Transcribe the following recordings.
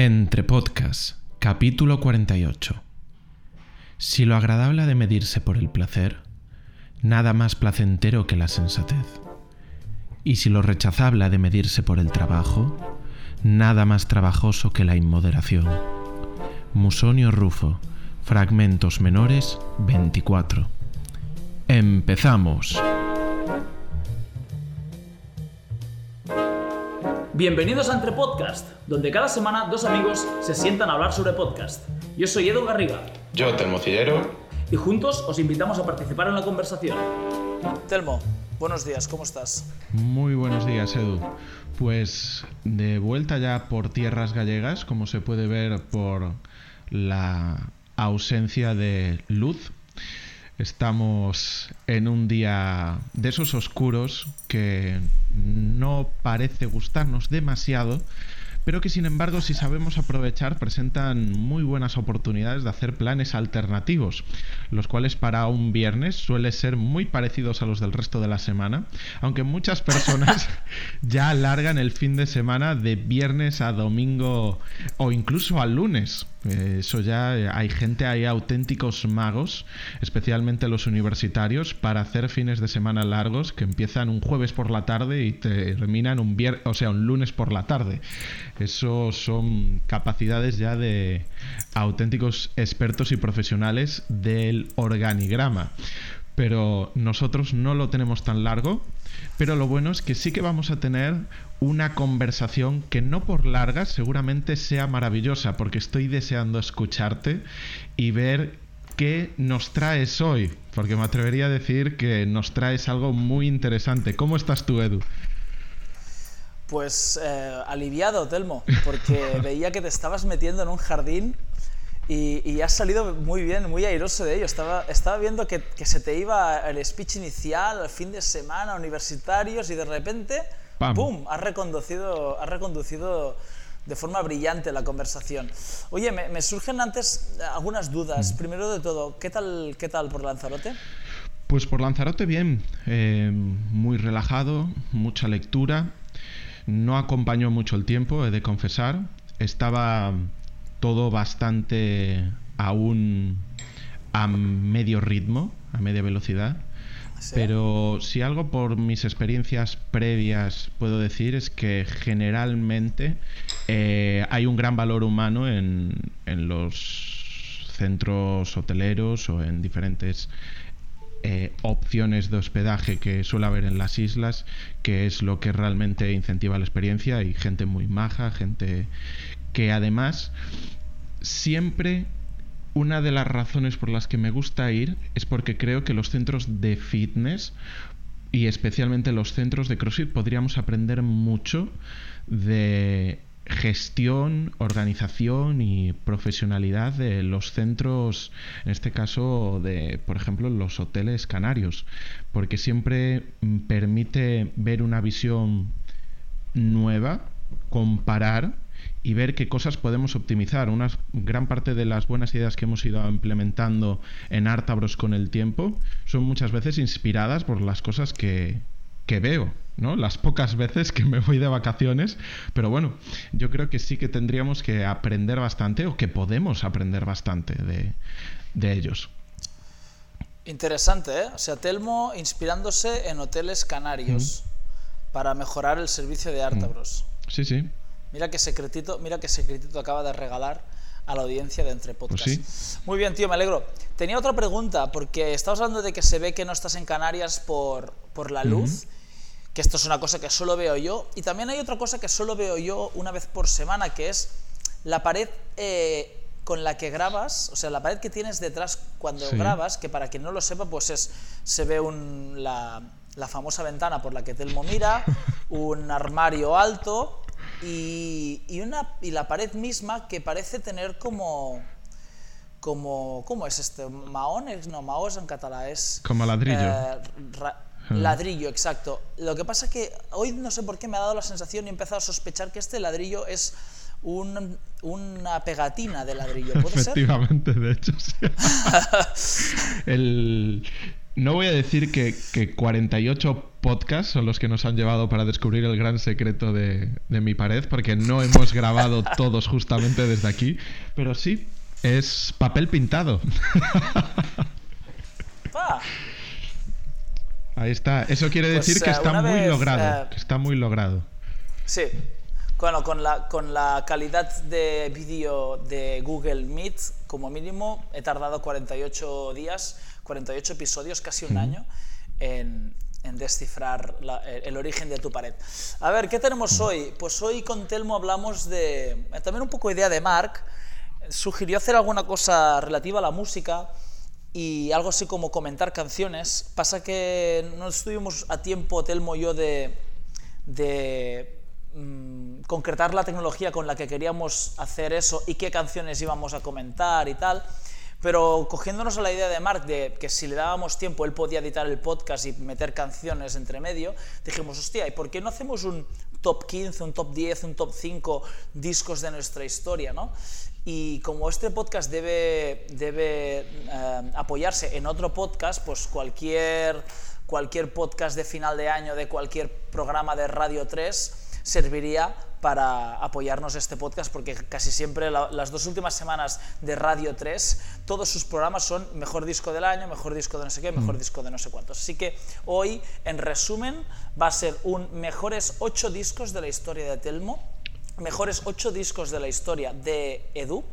Entre Podcast, capítulo 48. Si lo agradable ha de medirse por el placer, nada más placentero que la sensatez. Y si lo rechazable ha de medirse por el trabajo, nada más trabajoso que la inmoderación. Musonio Rufo, Fragmentos Menores 24. Empezamos. Bienvenidos a Entre Podcast, donde cada semana dos amigos se sientan a hablar sobre podcast. Yo soy Edu Garriga Yo, Termocillero. y juntos os invitamos a participar en la conversación. Telmo, buenos días, ¿cómo estás? Muy buenos días, Edu. Pues de vuelta ya por tierras gallegas, como se puede ver por la ausencia de luz. Estamos en un día de esos oscuros que no parece gustarnos demasiado, pero que sin embargo si sabemos aprovechar presentan muy buenas oportunidades de hacer planes alternativos, los cuales para un viernes suele ser muy parecidos a los del resto de la semana, aunque muchas personas ya alargan el fin de semana de viernes a domingo o incluso a lunes. Eh, Eso ya eh, hay gente, hay auténticos magos, especialmente los universitarios, para hacer fines de semana largos que empiezan un jueves por la tarde y terminan un viernes, o sea, un lunes por la tarde. Eso son capacidades ya de auténticos expertos y profesionales del organigrama. Pero nosotros no lo tenemos tan largo. Pero lo bueno es que sí que vamos a tener una conversación que no por larga seguramente sea maravillosa, porque estoy deseando escucharte y ver qué nos traes hoy, porque me atrevería a decir que nos traes algo muy interesante. ¿Cómo estás tú, Edu? Pues eh, aliviado, Telmo, porque veía que te estabas metiendo en un jardín y, y has salido muy bien, muy airoso de ello. Estaba, estaba viendo que, que se te iba el speech inicial, el fin de semana, universitarios, y de repente, Pam. ¡pum!, has reconducido, has reconducido de forma brillante la conversación. Oye, me, me surgen antes algunas dudas. Primero de todo, ¿qué tal, qué tal por Lanzarote? Pues por Lanzarote bien, eh, muy relajado, mucha lectura. No acompañó mucho el tiempo, he de confesar. Estaba todo bastante aún a medio ritmo, a media velocidad. ¿Sí? Pero si algo por mis experiencias previas puedo decir es que generalmente eh, hay un gran valor humano en, en los centros hoteleros o en diferentes eh, opciones de hospedaje que suele haber en las islas, que es lo que realmente incentiva la experiencia y gente muy maja, gente que además siempre una de las razones por las que me gusta ir es porque creo que los centros de fitness y especialmente los centros de CrossFit podríamos aprender mucho de gestión, organización y profesionalidad de los centros, en este caso de, por ejemplo, los hoteles canarios, porque siempre mm, permite ver una visión nueva, comparar y ver qué cosas podemos optimizar. Una gran parte de las buenas ideas que hemos ido implementando en Artabros con el tiempo son muchas veces inspiradas por las cosas que, que veo, ¿no? Las pocas veces que me voy de vacaciones, pero bueno, yo creo que sí que tendríamos que aprender bastante o que podemos aprender bastante de, de ellos. Interesante, ¿eh? O sea, Telmo inspirándose en hoteles canarios para mejorar el servicio de Artabros. Sí, sí. Mira qué secretito, mira qué secretito acaba de regalar a la audiencia de Entre Podcast. Pues sí. Muy bien, tío, me alegro. Tenía otra pregunta, porque estabas hablando de que se ve que no estás en Canarias por, por la luz, que esto es una cosa que solo veo yo, y también hay otra cosa que solo veo yo una vez por semana, que es la pared eh, con la que grabas, o sea, la pared que tienes detrás cuando Sí. grabas, que para quien no lo sepa, pues es, se ve un, la, la famosa ventana por la que Telmo mira, un armario alto y, y, una, y la pared misma que parece tener como... como ¿Cómo es este? ¿Maón? Es- No, maó es en catalán, es... Como ladrillo. eh, ra- ladrillo, exacto. Lo que pasa es que hoy no sé por qué me ha dado la sensación y he empezado a sospechar que este ladrillo es un- una pegatina de ladrillo. ¿Puede ser? Efectivamente, de hecho, sí. El, no voy a decir que, que 48% podcasts son los que nos han llevado para descubrir el gran secreto de, de mi pared, porque no hemos grabado todos justamente desde aquí, pero sí, es papel pintado. Ahí está. Eso quiere Pues, decir que eh, está muy vez, logrado. eh, que está muy logrado. Sí. Bueno, con la, con la calidad de vídeo de Google Meet, como mínimo, he tardado 48 días, 48 episodios, casi un año, en, en descifrar la- el, origen de tu pared. A ver, ¿qué tenemos hoy? Pues hoy con Telmo hablamos de... eh, También un poco idea de Mark. Sugirió hacer alguna cosa relativa a la música y algo así como comentar canciones. Pasa que no estuvimos a tiempo, Telmo y yo, de, de mm, concretar la tecnología con la que queríamos hacer eso y qué canciones íbamos a comentar y tal. Pero cogiéndonos a la idea de Mark de que si le dábamos tiempo él podía editar el podcast y meter canciones entre medio, dijimos, hostia, ¿y por qué no hacemos un top 15, un top 10, un top 5 discos de nuestra historia, ¿no? Y como este podcast debe, debe eh, apoyarse en otro podcast, pues cualquier, cualquier podcast de final de año de cualquier programa de Radio 3 serviría para apoyarnos este podcast porque casi siempre la- las dos últimas semanas de Radio 3 todos sus programas son mejor disco del año, mejor disco de no sé qué, mejor disco de no sé cuántos. Así que hoy en resumen va a ser un mejores 8 discos de la historia de Telmo, mejores 8 discos de la historia de Edu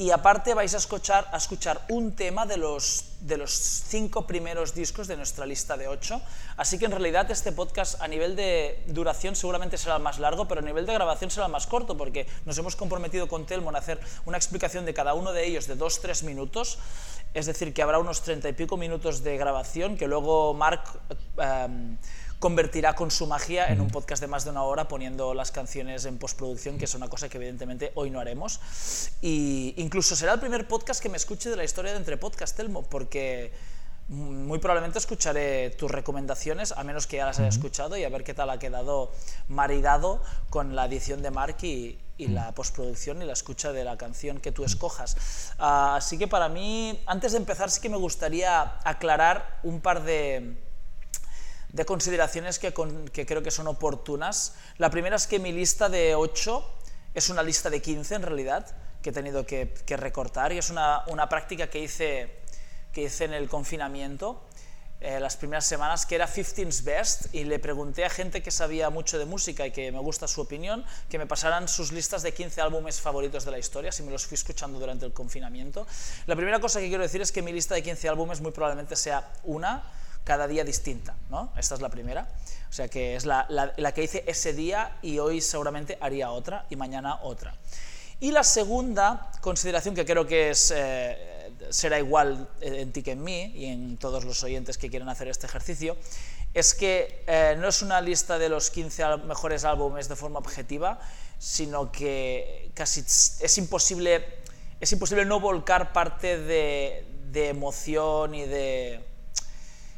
y aparte vais a escuchar, a escuchar un tema de los, de los cinco primeros discos de nuestra lista de ocho. Así que en realidad este podcast a nivel de duración seguramente será más largo, pero a nivel de grabación será más corto, porque nos hemos comprometido con Telmo en hacer una explicación de cada uno de ellos de dos, tres minutos. Es decir, que habrá unos treinta y pico minutos de grabación que luego Mark... em, convertirá con su magia en un podcast de más de una hora poniendo las canciones en postproducción, que es una cosa que evidentemente hoy no haremos. Y incluso será el primer podcast que me escuche de la historia de Entre Podcast, Telmo, porque muy probablemente escucharé tus recomendaciones, a menos que ya las haya escuchado, y a ver qué tal ha quedado maridado con la edición de Mark y, y la postproducción y la escucha de la canción que tú escojas. Ah, así que para mí, antes de empezar, sí que me gustaría aclarar un par de, de consideraciones que, creo que son oportunas. La primera es que mi lista de 8 es una lista de 15 en realidad, que he tenido que, recortar y es una, una práctica que hice, que hice en el confinamiento. eh, las primeras semanas, que era 15's Best, y le pregunté a gente que sabía mucho de música y que me gusta su opinión, que me pasaran sus listas de 15 álbumes favoritos de la historia, si me los fui escuchando durante el confinamiento. La primera cosa que quiero decir es que mi lista de 15 álbumes muy probablemente sea una cada día distinta, ¿no? Esta es la primera. O sea que es la, la- que hice ese día y hoy seguramente haría otra y mañana otra. Y la segunda consideración que creo que es, eh, será igual en ti que en mí y en todos los oyentes que quieren hacer este ejercicio, es que eh, no es una lista de los 15 al- mejores álbumes de forma objetiva, sino que casi es imposible, es imposible no volcar parte de, de emoción y de,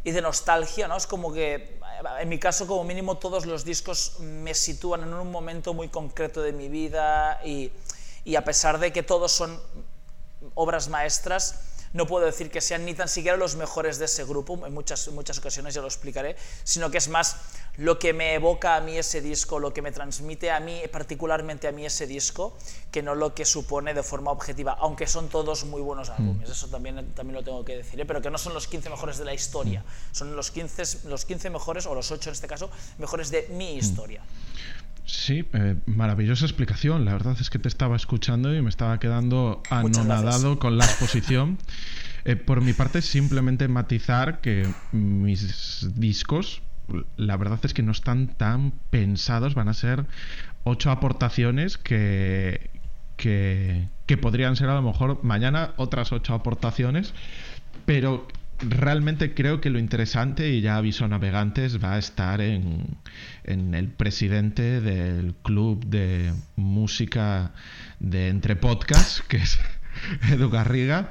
y de nostalgia, ¿no? Es como que, en mi caso, como mínimo, todos los discos me sitúan en un momento muy concreto de mi vida y, y a pesar de que todos son obras maestras, no puedo decir que sean ni tan siquiera los mejores de ese grupo, en muchas, muchas ocasiones ya lo explicaré, sino que es más lo que me evoca a mí ese disco, lo que me transmite a mí, particularmente a mí ese disco, que no lo que supone de forma objetiva, aunque son todos muy buenos álbumes, eso también, también lo tengo que decir, ¿eh? pero que no son los 15 mejores de la historia, son los 15, los 15 mejores, o los 8 en este caso, mejores de mi historia. Sí, eh, maravillosa explicación. La verdad es que te estaba escuchando y me estaba quedando anonadado con la exposición. Eh, por mi parte, simplemente matizar que mis discos, la verdad es que no están tan pensados. Van a ser ocho aportaciones que, que, que podrían ser a lo mejor mañana otras ocho aportaciones, pero realmente creo que lo interesante, y ya aviso navegantes, va a estar en, en el presidente del club de música de Entre Podcast, que es Edu Garriga.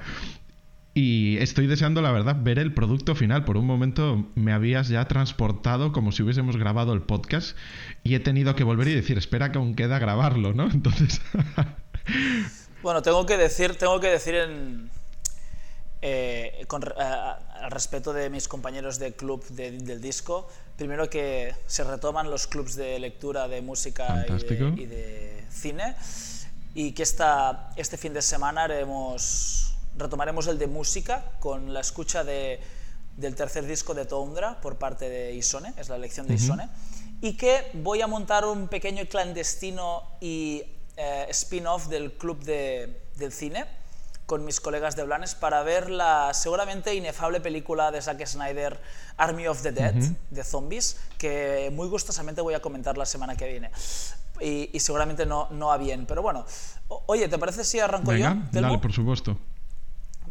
Y estoy deseando, la verdad, ver el producto final. Por un momento me habías ya transportado como si hubiésemos grabado el podcast y he tenido que volver y decir, espera que aún queda grabarlo, ¿no? Entonces... Bueno, tengo que decir, tengo que decir en, eh, con, eh, al respeto de mis compañeros de club de, del disco, primero que se retoman los clubs de lectura de música y de, y de, cine y que esta, este fin de semana haremos, retomaremos el de música con la escucha de, del tercer disco de Tondra por parte de Isone, es la elección de Isone, y que voy a montar un pequeño clandestino y eh, spin-off del club de, del cine con mis colegas de Blanes para ver la seguramente inefable película de Zack Snyder, Army of the Dead, de zombies, que muy gustosamente voy a comentar la semana que viene. Y, seguramente no, no a bien. Pero bueno, oye, ¿te parece si arranco yo? Dale, por supuesto.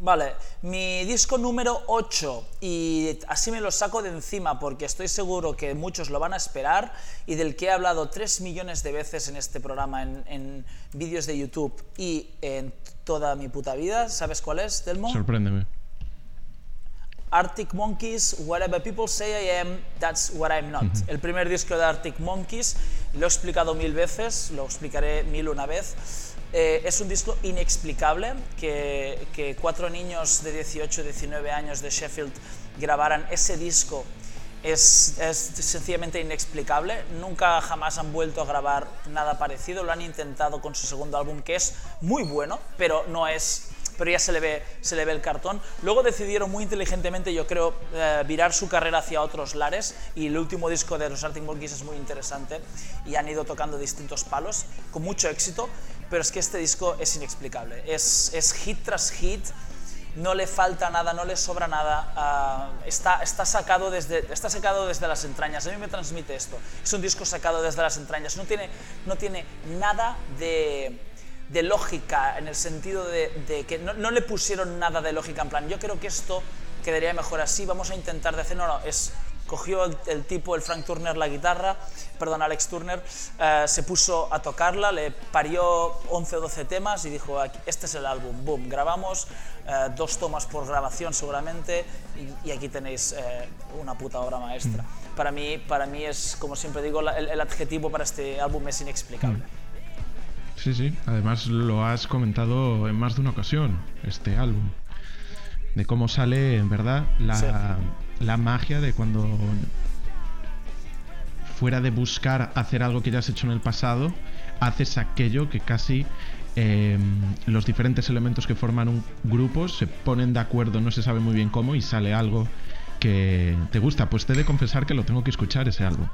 Vale, mi disco número 8 y así me lo saco de encima porque estoy seguro que muchos lo van a esperar y del que he hablado 3 millones de veces en este programa, en, en vídeos de YouTube y en toda mi puta vida. ¿Sabes cuál es, Delmo? Sorpréndeme. Arctic Monkeys, Whatever People Say I Am, That's What I'm Not. El primer disco de Arctic Monkeys, lo he explicado mil veces, lo explicaré mil una vez. Eh, es un disco inexplicable que, que cuatro niños de 18, 19 años de Sheffield grabaran ese disco es, es, sencillamente inexplicable. Nunca jamás han vuelto a grabar nada parecido. Lo han intentado con su segundo álbum, que es muy bueno, pero no es. Pero ya se le ve, se le ve el cartón. Luego decidieron muy inteligentemente, yo creo, eh, virar su carrera hacia otros lares. Y el último disco de los Arctic Monkeys es muy interesante. Y han ido tocando distintos palos con mucho éxito. Pero es que este disco es inexplicable. Es, es hit tras hit no le falta nada, no le sobra nada, ah, está, está, sacado desde, está sacado desde las entrañas. A mí me transmite esto. Es un disco sacado desde las entrañas. No tiene, no tiene nada de, de lógica en el sentido de, de que no, no, le pusieron nada de lógica en plan, yo creo que esto quedaría mejor así, vamos a intentar de hacer, no, no, es cogió el, tipo, el Frank Turner, la guitarra, perdón, Alex Turner, eh, se puso a tocarla, le parió 11 o 12 temas y dijo, este es el álbum, boom, grabamos, eh, dos tomas por grabación seguramente y, aquí tenéis eh, una puta obra maestra. Mm. Para, mí, para mí es, como siempre digo, el, el adjetivo para este álbum es inexplicable. Mm. Sí, sí, además lo has comentado en más de una ocasión, este álbum, de cómo sale en verdad la... Sí la magia de cuando fuera de buscar hacer algo que ya has hecho en el pasado, haces aquello que casi em, los diferentes elementos que forman un grupo se ponen de acuerdo, no se sabe muy bien cómo, y sale algo que te gusta. Pues te he de confesar que lo tengo que escuchar ese algo.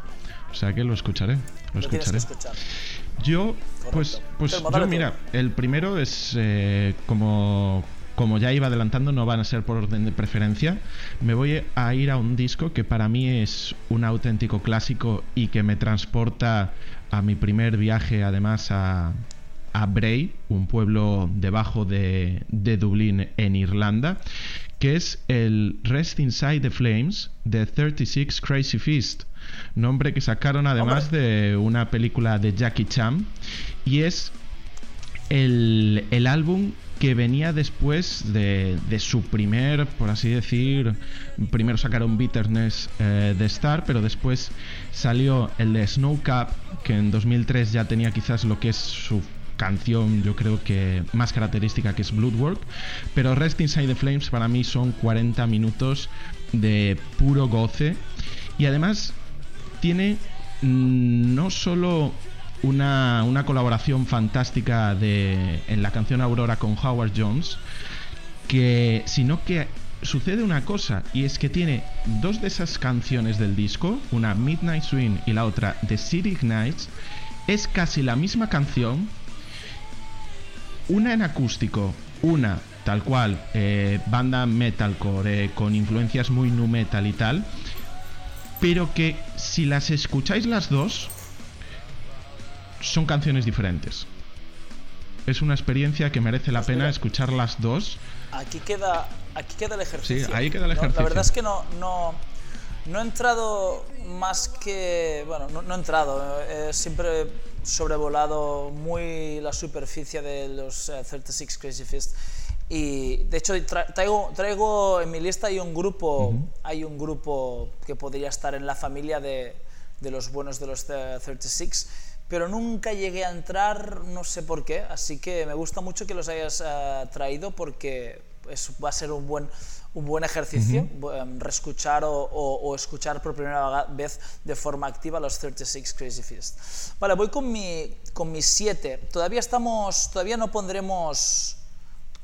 O sea que lo escucharé. Lo, escucharé. Yo, pues, pues yo, mira, el primero es eh, como como ya iba adelantando, no van a ser por orden de preferencia. Me voy a ir a un disco que para mí es un auténtico clásico y que me transporta a mi primer viaje, además, a, a Bray, un pueblo debajo de, de Dublín, en Irlanda, que es el Rest Inside the Flames de 36 Crazy Fist, nombre que sacaron además de una película de Jackie Chan, y es el, el álbum que venía después de, su primer, por así decir, primero sacaron Bitterness eh, de Star, pero después salió el de Snow Cap, que en 2003 ya tenía quizás lo que es su canción, yo creo que más característica, que es Bloodwork, pero Rest Inside the Flames para mí son 40 minutos de puro goce. Y además tiene mm, no solo una, una colaboración fantástica de, en la canción Aurora con Howard Jones, que sino que sucede una cosa y es que tiene dos de esas canciones del disco, una Midnight Swing y la otra The City Nights, es casi la misma canción, una en acústico, una tal cual, eh, banda metalcore eh, con influencias muy nu metal y tal, pero que si las escucháis las dos, son canciones diferentes. Es una experiencia que merece la pena escuchar las dos. Aquí queda, aquí queda el ejercicio. Sí, ahí queda el ejercicio. La verdad es que no, no, no he entrado más que. Bueno, no, he entrado. He siempre sobrevolado muy la superficie de los 36 eh, Crazy Fist. Y de hecho traigo, traigo en mi lista hay un grupo, hay un grupo que podría estar en la familia de, de los buenos de los 36 pero nunca llegué a entrar, no sé por qué, así que me gusta mucho que los hayas uh, traído porque, va a ser un buen, un buen ejercicio, em, reescuchar o, escuchar por primera vez de forma activa los 36 Crazy Fist. Vale, voy con mi, con mis 7. Todavía, estamos, todavía no pondremos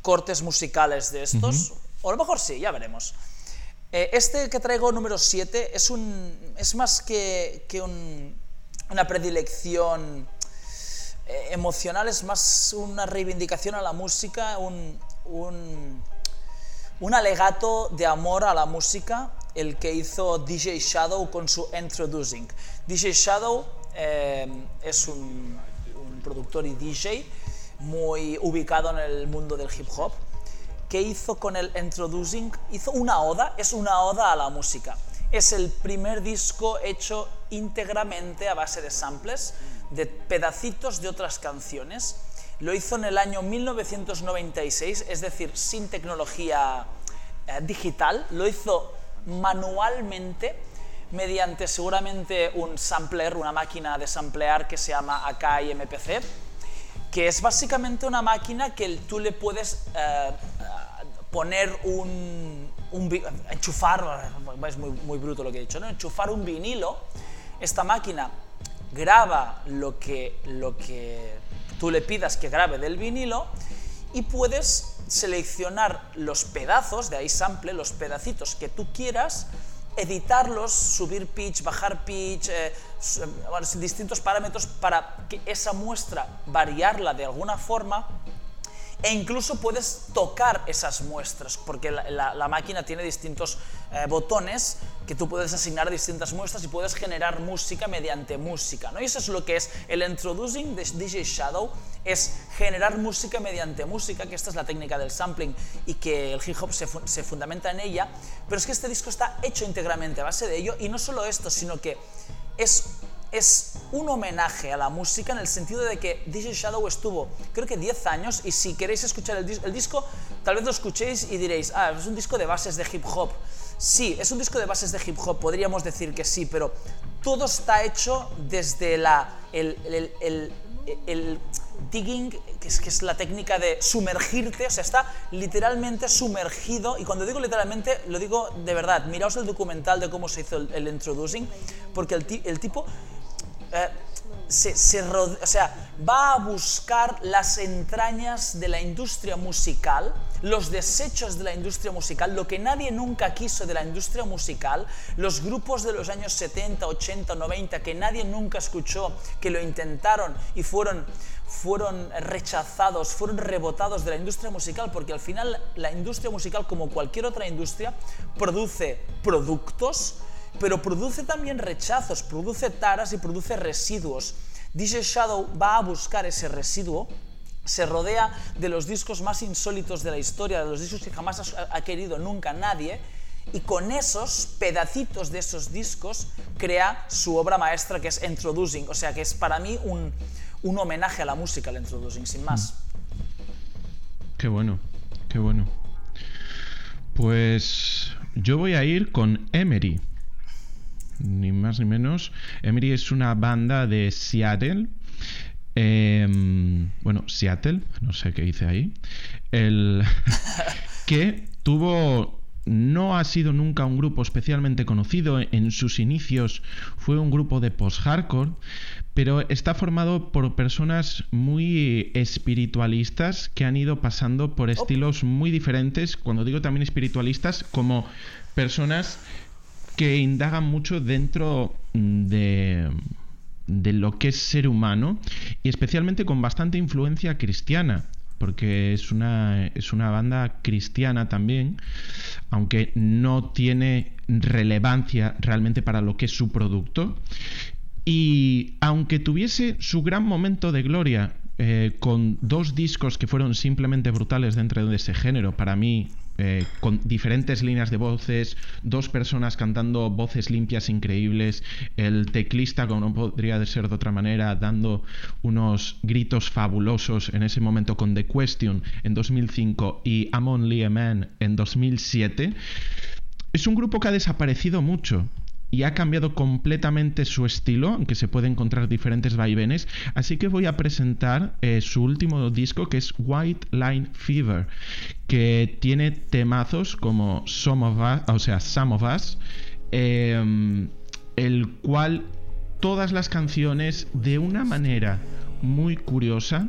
cortes musicales de estos, o a lo mejor sí, ya veremos. Eh, este que traigo, número 7, es, un, es más que, que una predilección eh, emocional, es más una reivindicación a la música, un, un un alegato de amor a la música, el que hizo DJ Shadow con su Introducing. DJ Shadow eh, es un, productor y DJ muy ubicado en el mundo del hip hop, que hizo con el Introducing, hizo una oda, es una oda a la música. Es el primer disco hecho íntegramente a base de samples, de pedacitos de otras canciones lo hizo en el año 1996, es decir, sin tecnología eh, digital. Lo hizo manualmente mediante seguramente un sampler, una máquina de samplear que se llama Akai MPC, que es básicamente una máquina que tú le puedes eh, poner un, enchufar, es muy, muy, bruto lo que he dicho, ¿no? enchufar un vinilo, esta máquina graba lo que, lo que tú le pidas que grabe del vinilo y puedes seleccionar los pedazos, de ahí sample, los pedacitos que tú quieras, editarlos, subir pitch, bajar pitch, eh, distintos parámetros para que esa muestra variarla de alguna forma e incluso puedes tocar esas muestras, porque la, máquina tiene distintos eh, botones que tú puedes asignar a distintas muestras y puedes generar música mediante música. ¿no? Y eso es lo que es el introducing de DJ Shadow, es generar música mediante música, que esta es la técnica del sampling y que el hip hop se, se fundamenta en ella, pero es que este disco está hecho íntegramente a base de ello y no solo esto, sino que es es un homenaje a la música en el sentido de que DJ Shadow estuvo, creo que 10 años, y si queréis escuchar el, el, disco, tal vez lo escuchéis y diréis, ah, es un disco de bases de hip hop. Sí, es un disco de bases de hip hop, podríamos decir que sí, pero todo está hecho desde la, el, el, digging, que es, que es la técnica de sumergirte, o sea, está literalmente sumergido, y cuando digo literalmente, lo digo de verdad, miraos el documental de cómo se hizo el, introducing, porque el tipo eh, se, o sea, va a buscar las entrañas de la industria musical, los desechos de la industria musical, lo que nadie nunca quiso de la industria musical, los grupos de los años 70, 80, 90 que nadie nunca escuchó, que lo intentaron y fueron, fueron rechazados, fueron rebotados de la industria musical, porque al final la industria musical, como cualquier otra industria, produce productos, pero produce también rechazos, produce taras y produce residuos. DJ Shadow va a buscar ese residuo, se rodea de los discos más insólitos de la historia, de los discos que jamás ha, querido nunca nadie, y con esos pedacitos de esos discos crea su obra maestra que es Introducing, o sea que es para mí un, un homenaje a la música el Introducing, sin más. Qué bueno, qué bueno. Pues yo voy a ir con Emery ni más ni menos. Emery es una banda de Seattle. Em, bueno, Seattle, no sé qué hice ahí. El, que tuvo no ha sido nunca un grupo especialmente conocido. En sus inicios fue un grupo de post-hardcore, pero está formado por personas muy espiritualistas que han ido pasando por estilos muy diferentes. Cuando digo también espiritualistas, como personas que indagan mucho dentro mm, de, de lo que es ser humano y especialmente con bastante influencia cristiana porque es una, es una banda cristiana también, aunque no tiene relevancia realmente para lo que es su producto. Y aunque tuviese su gran momento de gloria eh, con dos discos que fueron simplemente brutales dentro de ese género, para mí eh, con diferentes líneas de voces, dos personas cantando voces limpias increíbles, el teclista, como no podría ser de otra manera, dando unos gritos fabulosos en ese momento con The Question en 2005 y I'm Only a Man en 2007. Es un grupo que ha desaparecido mucho y ha cambiado completamente su estilo, aunque se puede encontrar diferentes vaivenes. Así que voy a presentar eh, su último disco que es White Line Fever, que tiene temazos como Some of Us, o sea, Some of Us, em, el cual todas las canciones de una manera muy curiosa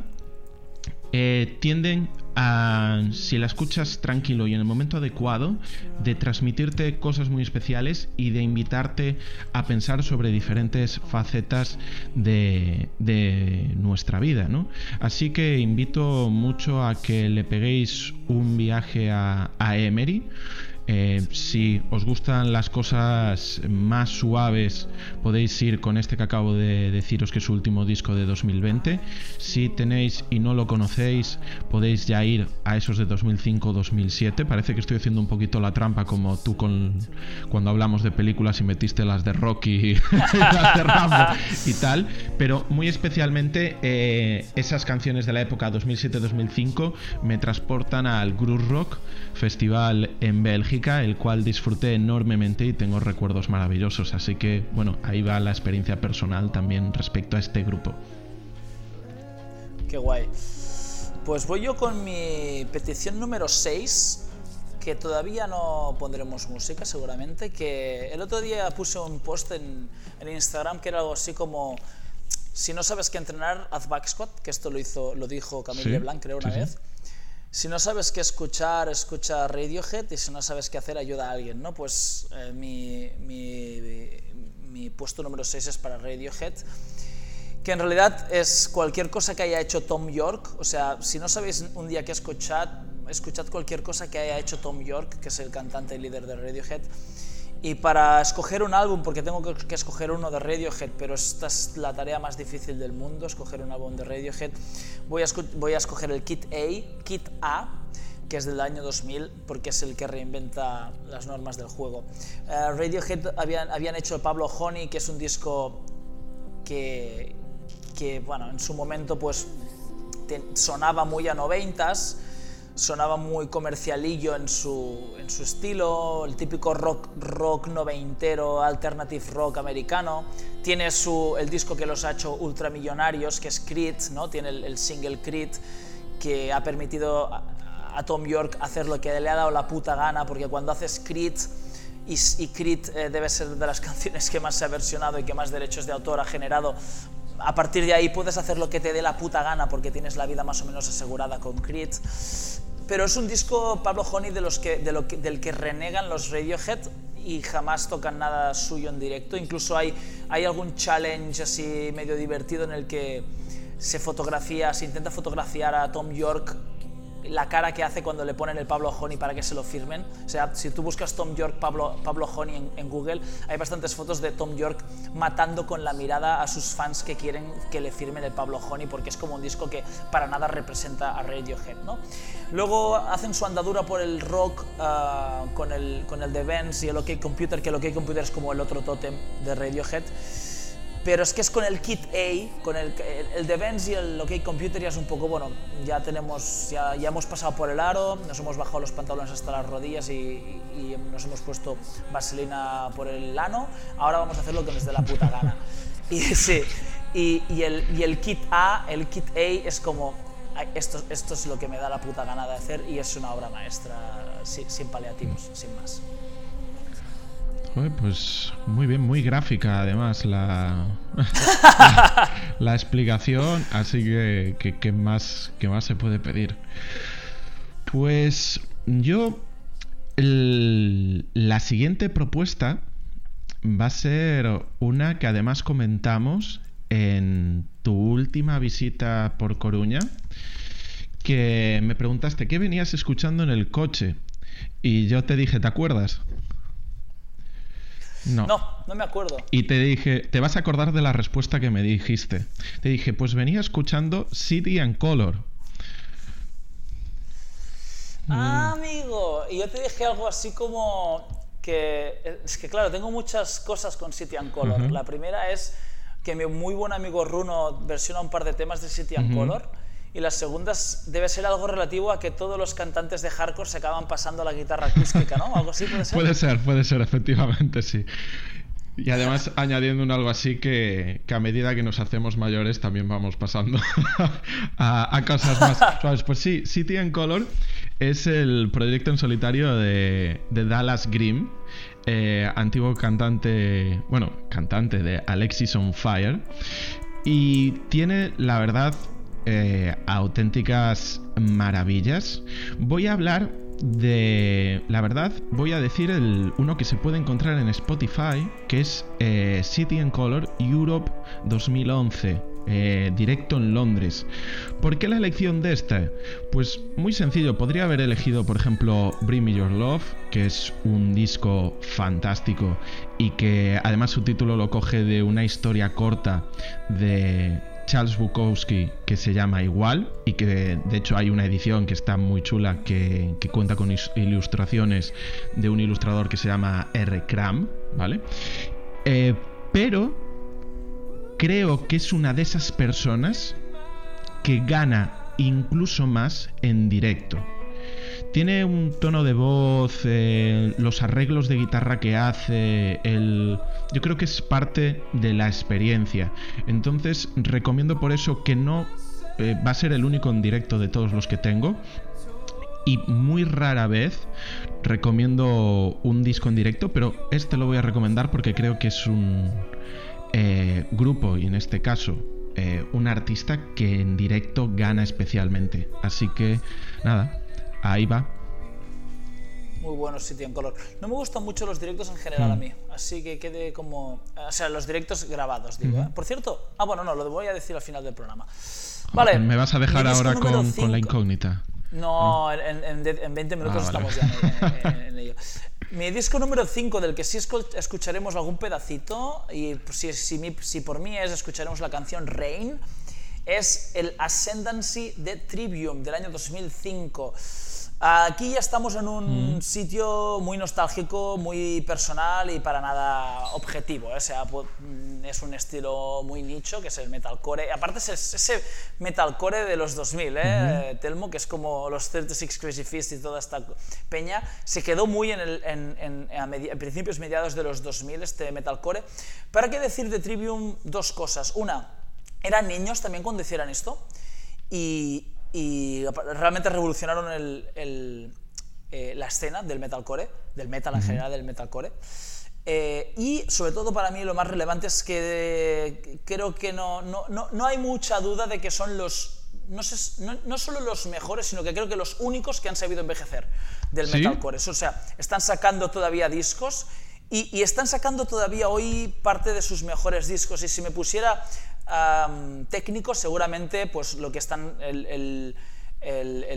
eh, tienden a, si la escuchas tranquilo y en el momento adecuado, de transmitirte cosas muy especiales y de invitarte a pensar sobre diferentes facetas de, nuestra vida, ¿no? Así que invito mucho a que le peguéis un viaje a, a Emery. Eh, si os gustan las cosas más suaves, podéis ir con este que acabo de deciros que es su último disco de 2020. Si tenéis y no lo conocéis, podéis ya ir a esos de 2005-2007. Parece que estoy haciendo un poquito la trampa como tú con cuando hablamos de películas y metiste las de Rocky y las de Rambo y tal. Pero muy especialmente eh, esas canciones de la época 2007-2005 me transportan al Groove Rock Festival en Bélgica el cual disfruté enormemente y tengo recuerdos maravillosos. Así que, bueno, ahí va la experiencia personal también respecto a este grupo. Qué guay. Pues voy yo con mi petición número 6, que todavía no pondremos música seguramente, que el otro día puse un post en, Instagram que era algo así como si no sabes qué entrenar, haz back squat, que esto lo hizo, lo dijo Camille Blanc, creo, una vez. Si no sabes qué escuchar, escucha Radiohead y si no sabes qué hacer, ayuda a alguien, ¿no? Pues eh, mi, mi, puesto número 6 es para Radiohead, que en realidad es cualquier cosa que haya hecho Tom York, o sea, si no sabéis un día qué escuchar, escuchad cualquier cosa que haya hecho Tom York, que es el cantante y líder de Radiohead, y para escoger un álbum, porque tengo que escoger uno de Radiohead, pero esta es la tarea más difícil del mundo, escoger un álbum de Radiohead, voy a, voy a escoger el Kit A, Kit A, que es del año 2000, porque es el que reinventa las normas del juego. Eh, Radiohead habían, habían hecho Pablo Honey, que es un disco que, que bueno, en su momento pues sonaba muy a noventas, sonaba muy comercialillo en su, en su estilo, el típico rock, rock noventero, alternative rock americano. Tiene su, el disco que los ha hecho ultramillonarios, que es Creed, ¿no? tiene el, single Creed, que ha permitido a, Tom York hacer lo que le ha dado la puta gana, porque cuando haces Creed, y, Creed eh, debe ser de las canciones que más se ha versionado y que más derechos de autor ha generado, a partir de ahí puedes hacer lo que te dé la puta gana porque tienes la vida más o menos asegurada con Creed. Pero es un disco, Pablo Honey, de los que, de lo del que renegan los Radiohead y jamás tocan nada suyo en directo. Incluso hay, hay algún challenge así medio divertido en el que se fotografía, se intenta fotografiar a Tom York la cara que hace cuando le ponen el Pablo Honey para que se lo firmen. O sea, si tú buscas Tom York, Pablo, Pablo Honey en, Google, hay bastantes fotos de Tom York matando con la mirada a sus fans que quieren que le firmen el Pablo Honey porque es como un disco que para nada representa a Radiohead. ¿no? Luego hacen su andadura por el rock ah, con, el, con el y el OK Computer, que el OK Computer es como el otro tótem de Radiohead pero es que es con el kit A, con el, el de Benz y el OK Computer ya es un poco, bueno, ya tenemos, ya, ya hemos pasado por el aro, nos hemos bajado los pantalones hasta las rodillas y, nos hemos puesto vaselina por el ano, ahora vamos a hacer lo que nos dé la puta gana. Y, sí, y, y, el, y el kit A, el kit A es como, esto, esto es lo que me da la puta gana de hacer y es una obra maestra, sin, sin paliativos, sin más pues muy bien, muy gráfica además la, la, explicación, así que ¿qué más, qué más se puede pedir? Pues yo, la siguiente propuesta va a ser una que además comentamos en tu última visita por Coruña, que me preguntaste qué venías escuchando en el coche. Y yo te dije, ¿te acuerdas? No. no, me acuerdo. Y te dije, te vas a acordar de la respuesta que me dijiste. Te dije, pues venía escuchando City and Color. Ah, amigo. Y yo te dije algo así como que es que claro, tengo muchas cosas con City and Color. La primera es que mi muy buen amigo Runo versiona un par de temas de City and Color y las segundas debe ser algo relativo a que todos los cantantes de hardcore se acaban pasando a la guitarra acústica, ¿no? Algo así puede ser. Puede ser, puede ser, efectivamente, sí. Y además añadiendo un algo así que, a medida que nos hacemos mayores también vamos pasando a, cosas más suaves. Pues sí, City and Color es el proyecto en solitario de, Dallas Grimm, eh, antiguo cantante, bueno, cantante de Alexis on Fire. Y tiene, la verdad, eh, auténticas maravillas. Voy a hablar de... La verdad, voy a decir el, uno que se puede encontrar en Spotify, que es eh, City and Color Europe 2011. Eh, directo en Londres. ¿Por qué la elección de este? Pues muy sencillo, podría haber elegido por ejemplo Bring Me Your Love, que es un disco fantástico y que además su título lo coge de una historia corta de Charles Bukowski que se llama igual y que de hecho hay una edición que está muy chula que, cuenta con ilustraciones de un ilustrador que se llama R. Cram, ¿vale? Eh, pero creo que es una de esas personas que gana incluso más en directo. Tiene un tono de voz, eh, los arreglos de guitarra que hace, el... yo creo que es parte de la experiencia. Entonces recomiendo por eso que no eh, va a ser el único en directo de todos los que tengo. Y muy rara vez recomiendo un disco en directo, pero este lo voy a recomendar porque creo que es un eh, grupo y en este caso un artista que en directo gana especialmente. Así que nada, Ahí va. Muy bueno City en color. No me gustan mucho los directos en general a mm. mí, así que quede como. O sea, los directos grabados, digo. ¿eh? Por cierto, ah, bueno, no, lo voy a decir al final del programa. Vale. Me vas a dejar ahora con, con, la incógnita. No, en, en, 20 minutos ah, estamos ya en, ello. Mi disco número 5, del que sí escucharemos algún pedacito, y si, si, si por mí es, escucharemos la canción Rain, es el Ascendancy de Trivium del año 2005. Aquí ya estamos en un mm. sitio muy nostálgico, muy personal y para nada objetivo. ¿eh? O sea, mm, es un estilo muy nicho, que es el metalcore. Aparte es ese metalcore de los 2000, ¿eh? Telmo, que es como los 36 Crazy Fist y toda esta peña. Se quedó muy en, el, en, en, principios, mediados de los 2000, este metalcore. ¿Para qué decir de Trivium dos cosas? Una, eran niños también cuando hicieran esto. Y, y realmente revolucionaron el, eh, la escena del metalcore, del metal en general, del metalcore. Eh, y sobre todo para mí lo más relevante es que creo que no, no, no, hay mucha duda de que son los, no, no, solo los mejores, sino que creo que los únicos que han sabido envejecer del metalcore. O sea, están sacando todavía discos y, y, están sacando todavía hoy parte de sus mejores discos. Y si me pusiera técnicos, seguramente pues lo que están, el,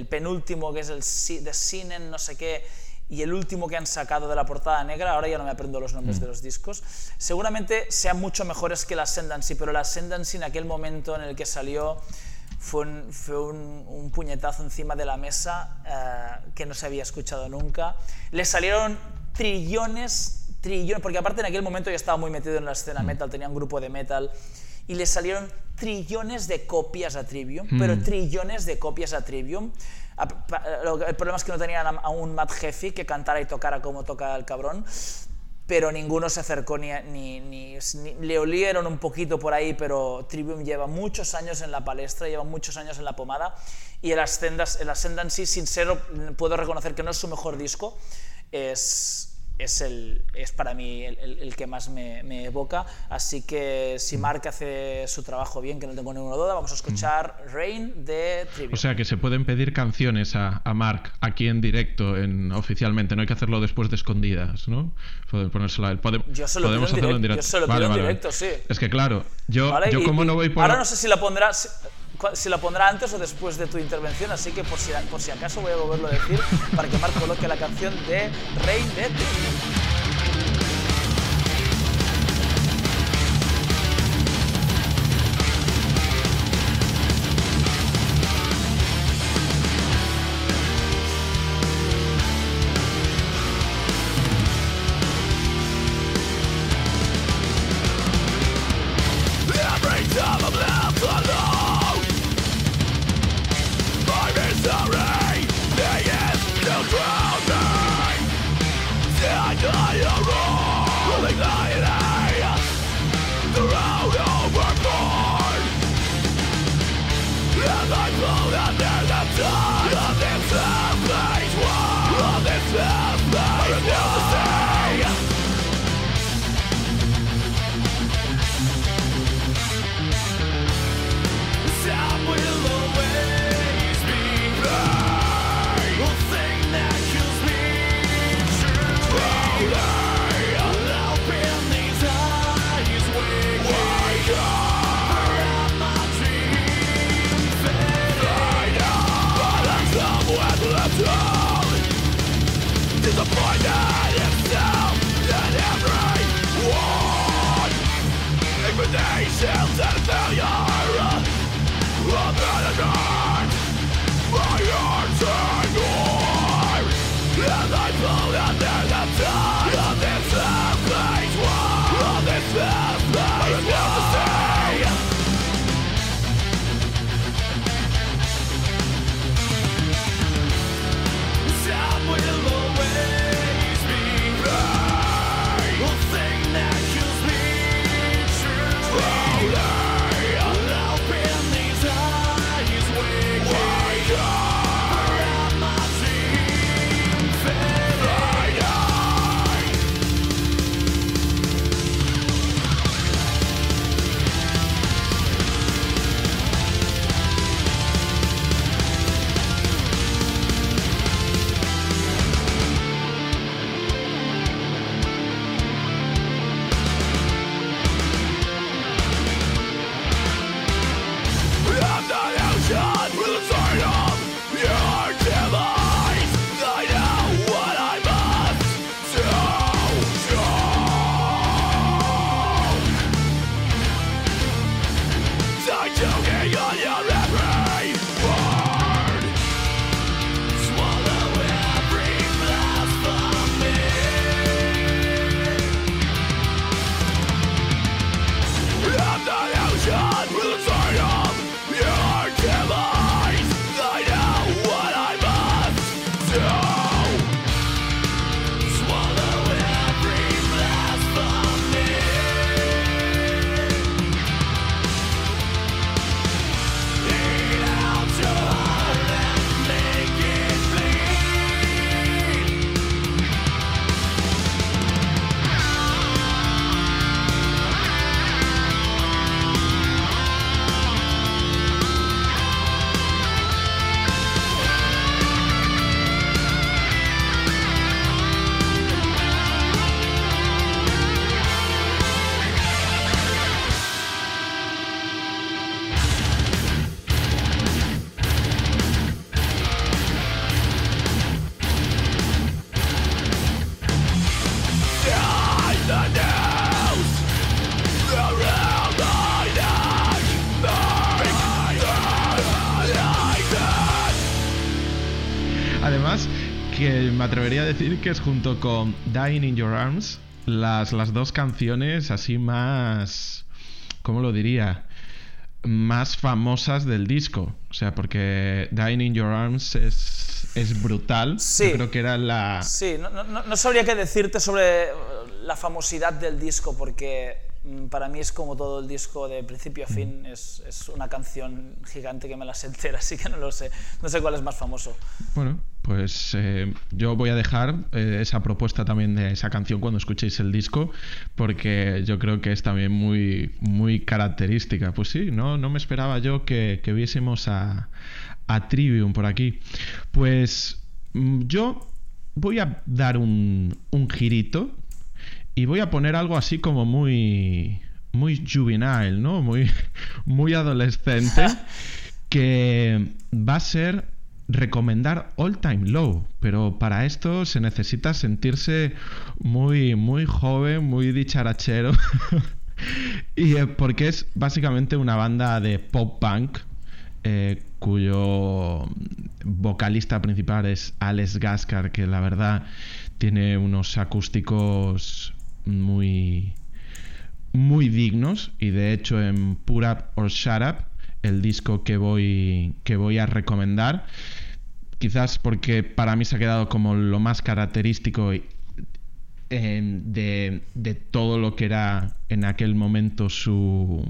penúltimo que es el de Sinen, no sé qué, y el último que han sacado de la portada negra, ahora ya no me aprendo los nombres mm. de los discos, seguramente sean mucho mejores que la Ascendancy, pero la Ascendancy en aquel momento en el que salió fue un, fue un, puñetazo encima de la mesa eh, que no se había escuchado nunca. Le salieron trillones, trillones, porque aparte en aquel momento ya estaba muy metido en la escena mm. metal, tenía un grupo de metal y le salieron trillones de copias a Trivium, pero hmm. trillones de copias a Trivium. El problema es que no tenían a un Matt Heffy que cantara y tocara como toca el cabrón, pero ninguno se acercó ni, ni, ni, le olieron un poquito por ahí, pero Trivium lleva muchos años en la palestra, lleva muchos años en la pomada, y el, Ascendas, el Ascendancy, sincero, puedo reconocer que no es su mejor disco, es es, el, es para mí el, el, que más me, me, evoca. Así que si mm. Mark hace su trabajo bien, que no tengo ninguna duda, vamos a escuchar mm. Rain de Trivium. O sea que se pueden pedir canciones a, a Mark aquí en directo, en, oficialmente, no hay que hacerlo después de escondidas, ¿no? Ponérsela, yo se lo podemos hacerlo en directo. Yo se lo pido en directo, sí. Es que claro, yo, yo como no voy por... Ahora no sé si la pondrá si la pondrá antes o después de tu intervención, así que por si, por si acaso voy a volverlo a decir para que Marc coloque la canción de Rey de atrevería a decir que es junto con Dying in Your Arms las, las dos canciones así más... ¿Cómo lo diría? Más famosas del disco. O sea, porque Dying in Your Arms es, es brutal. Sí. Yo creo que era la... Sí, no, no, no sabría qué decirte sobre la famosidad del disco porque Mm, para mí es como todo el disco de principio a fin, es, es, una canción gigante que me la sé entera, así que no lo sé, no sé cuál es más famoso. Bueno, pues eh, yo voy a dejar eh, esa propuesta también de esa canción cuando escuchéis el disco, porque yo creo que es también muy, muy característica. Pues sí, no, no me esperaba yo que, que viésemos a, a Trivium por aquí. Pues mm, yo voy a dar un, un girito y voy a poner algo así como muy muy juvenile, ¿no? Muy muy adolescente que va a ser recomendar All Time Low, pero para esto se necesita sentirse muy muy joven, muy dicharachero. y eh, porque es básicamente una banda de pop punk eh, cuyo vocalista principal es Alex Gaskar, que la verdad tiene unos acústicos muy, muy dignos y de hecho en Put Up or Shut Up, el disco que voy, que voy a recomendar, quizás porque para mí se ha quedado como lo más característico de, todo lo que era en aquel momento su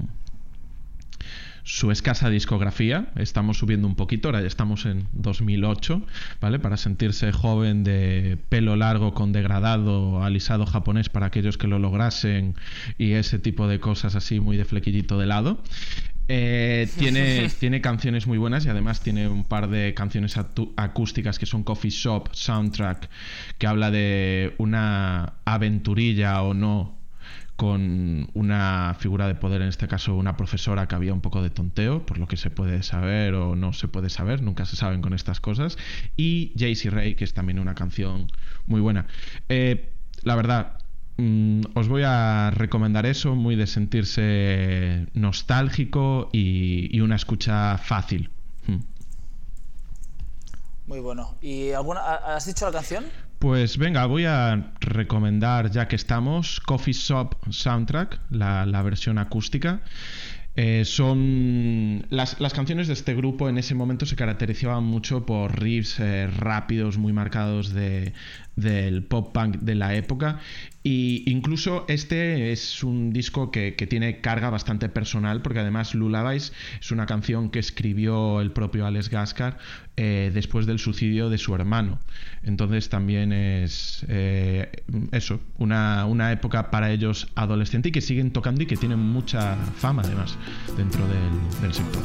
su escasa discografía. Estamos subiendo un poquito, ahora ya estamos en 2008, ¿vale? Para sentirse joven de pelo largo con degradado, alisado japonés para aquellos que lo lograsen y ese tipo de cosas así muy de flequillito de lado. Eh, tiene, tiene canciones muy buenas y además tiene un par de canciones acústicas que son Coffee Shop Soundtrack, que habla de una aventurilla o no con una figura de poder, en este caso una profesora que había un poco de tonteo, por lo que se puede saber o no se puede saber, nunca se saben con estas cosas, y Jaycee Ray, que es también una canción muy buena. Eh, la verdad, mm, os voy a recomendar eso, muy de sentirse nostálgico y, una escucha fácil. Hmm. Muy bueno. ¿Y alguna, has dicho la canción? Pues venga, voy a recomendar, ya que estamos, Coffee Shop Soundtrack, la, la versión acústica. Eh, son las, las, canciones de este grupo en ese momento se caracterizaban mucho por riffs eh, rápidos, muy marcados de, del pop punk de la época y incluso este es un disco que, tiene carga bastante personal, porque además Lullabies es una canción que escribió el propio Alex Gaskar eh, después del suicidio de su hermano. Entonces también es eh, eso, una, una, época para ellos adolescente y que siguen tocando y que tienen mucha fama además dentro del sector.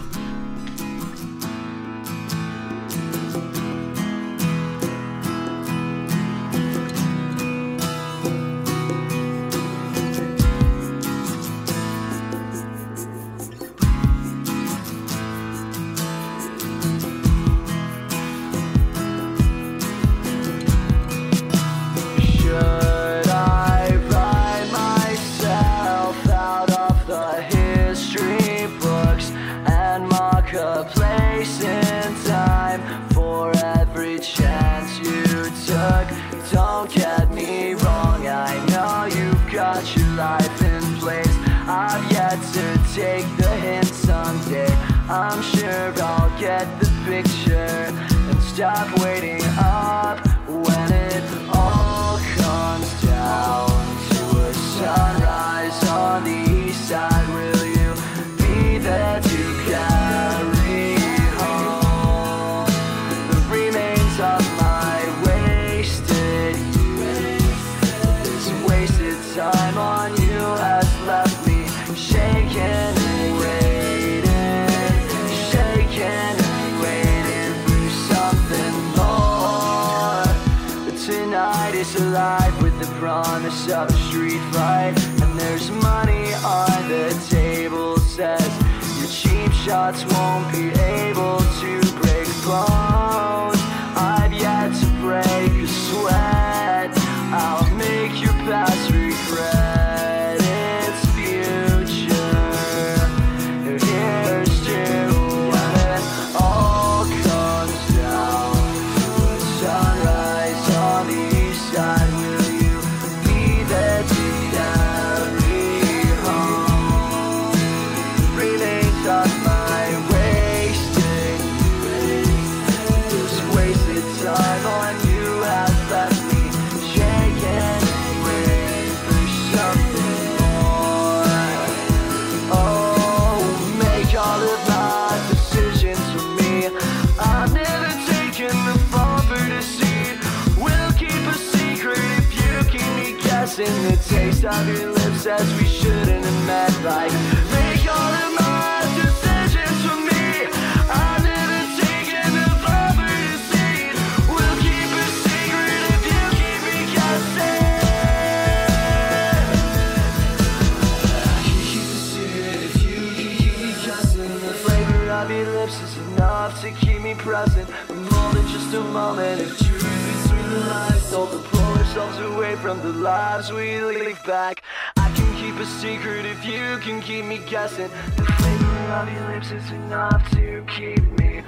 Present more than just a moment If truth between the lines Don't ourselves away from the lives we leave back. I can keep a secret if you can keep me guessing. The flavor of your lips is enough to keep me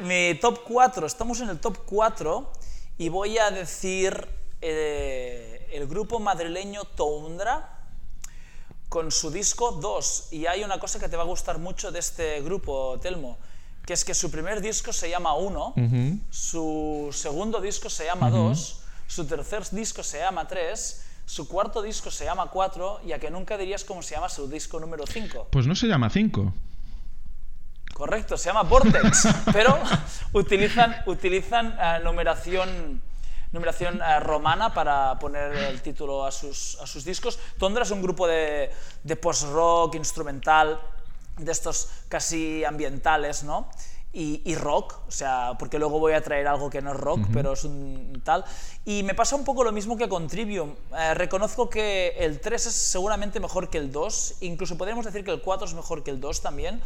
Mi, top 4, estamos en el top 4 y voy a decir eh, el grupo madrileño Toundra con su disco 2. Y hay una cosa que te va a gustar mucho de este grupo, Telmo, que es que su primer disco se llama 1, su segundo disco se llama 2, su tercer disco se llama 3, su cuarto disco se llama 4 y a que nunca dirías cómo se llama su disco número 5. Pues no se llama 5. Correcto, se llama Vortex, pero utilizan, utilizan eh, numeración, numeración eh, romana para poner el título a sus, a sus discos. Tondra es un grupo de, de post-rock instrumental, de estos casi ambientales, ¿no? Y, y, rock, o sea, porque luego voy a traer algo que no es rock, pero es un tal. Y me pasa un poco lo mismo que con Trivium. Eh, reconozco que el 3 es seguramente mejor que el 2, incluso podríamos decir que el 4 es mejor que el 2 también.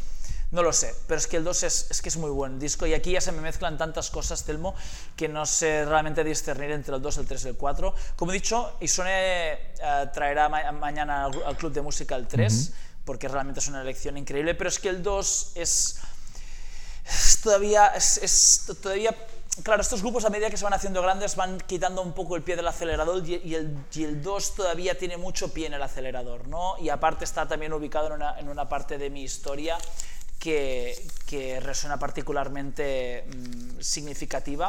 No lo sé, pero es que el 2 es, es, que es muy buen disco y aquí ya se me mezclan tantas cosas, Telmo, que no sé realmente discernir entre el 2, el 3 y el 4. Como he dicho, Isone eh, traerá ma mañana al, al, Club de Música el 3, uh -huh. porque realmente es una elección increíble, pero es que el 2 es, es todavía, es, es, todavía... Claro, estos grupos a medida que se van haciendo grandes van quitando un poco el pie del acelerador y, y el, y el 2 todavía tiene mucho pie en el acelerador, ¿no? Y aparte está también ubicado en una, en una parte de mi historia que, que resuena particularmente mmm, significativa.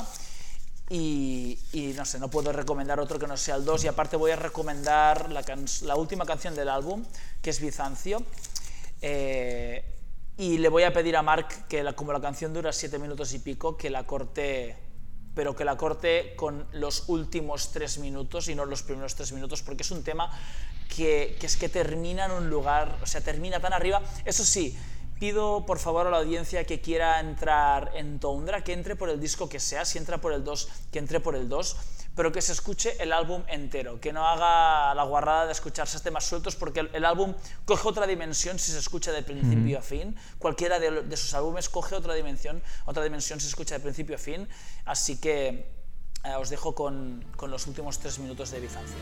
Y, y, no sé, no puedo recomendar otro que no sea el 2. Y aparte voy a recomendar la, la última canción del álbum, que es Bizancio. Eh, y le voy a pedir a Mark que, la, como la canción dura 7 minutos y pico, que la corte pero que la corte con los últimos tres minutos y no los primeros tres minutos, porque es un tema que, que es que termina en un lugar, o sea, termina tan arriba. Eso sí, pido por favor a la audiencia que quiera entrar en Tundra, que entre por el disco que sea, si entra por el 2, que entre por el 2, pero que se escuche el álbum entero, que no haga la guarrada de escucharse temas sueltos, porque el, el álbum coge otra dimensión si se escucha de principio mm -hmm. a fin, cualquiera de, de, sus álbumes coge otra dimensión, otra dimensión si se escucha de principio a fin, así que eh, os dejo con, con los últimos tres minutos de Bizancio.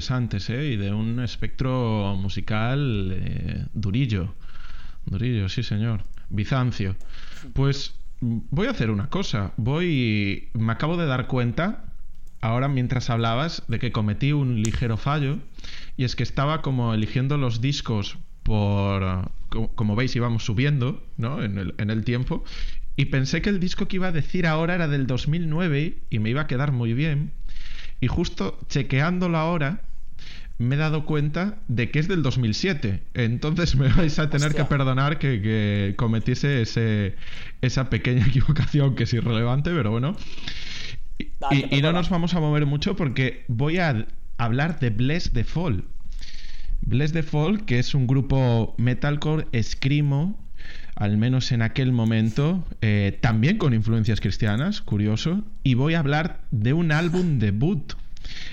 Interesantes ¿eh? y de un espectro musical eh, durillo. Durillo, sí señor. Bizancio. Pues voy a hacer una cosa. Voy. Me acabo de dar cuenta ahora mientras hablabas de que cometí un ligero fallo y es que estaba como eligiendo los discos por, como veis íbamos subiendo ¿no? en, el, en el tiempo y pensé que el disco que iba a decir ahora era del 2009 y me iba a quedar muy bien y justo chequeándolo ahora me he dado cuenta de que es del 2007. Entonces me vais a tener que perdonar que, que cometiese ese, esa pequeña equivocación que es irrelevante, pero bueno. Y, y no nos vamos a mover mucho porque voy a hablar de Bless the Fall. Bless the Fall, que es un grupo metalcore escrimo, al menos en aquel momento, eh, también con influencias cristianas, curioso, y voy a hablar de un álbum debut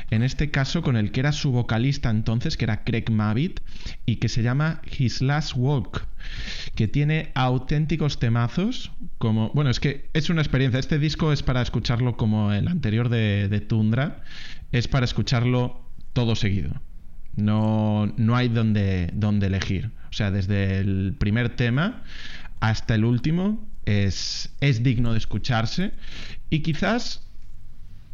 en este caso con el que era su vocalista entonces, que era Craig Mavitt, y que se llama His Last Walk, que tiene auténticos temazos, como, bueno, es que es una experiencia, este disco es para escucharlo como el anterior de, Tundra, es para escucharlo todo seguido. No, no hay donde, donde elegir. O sea, desde el primer tema hasta el último es, es digno de escucharse. Y quizás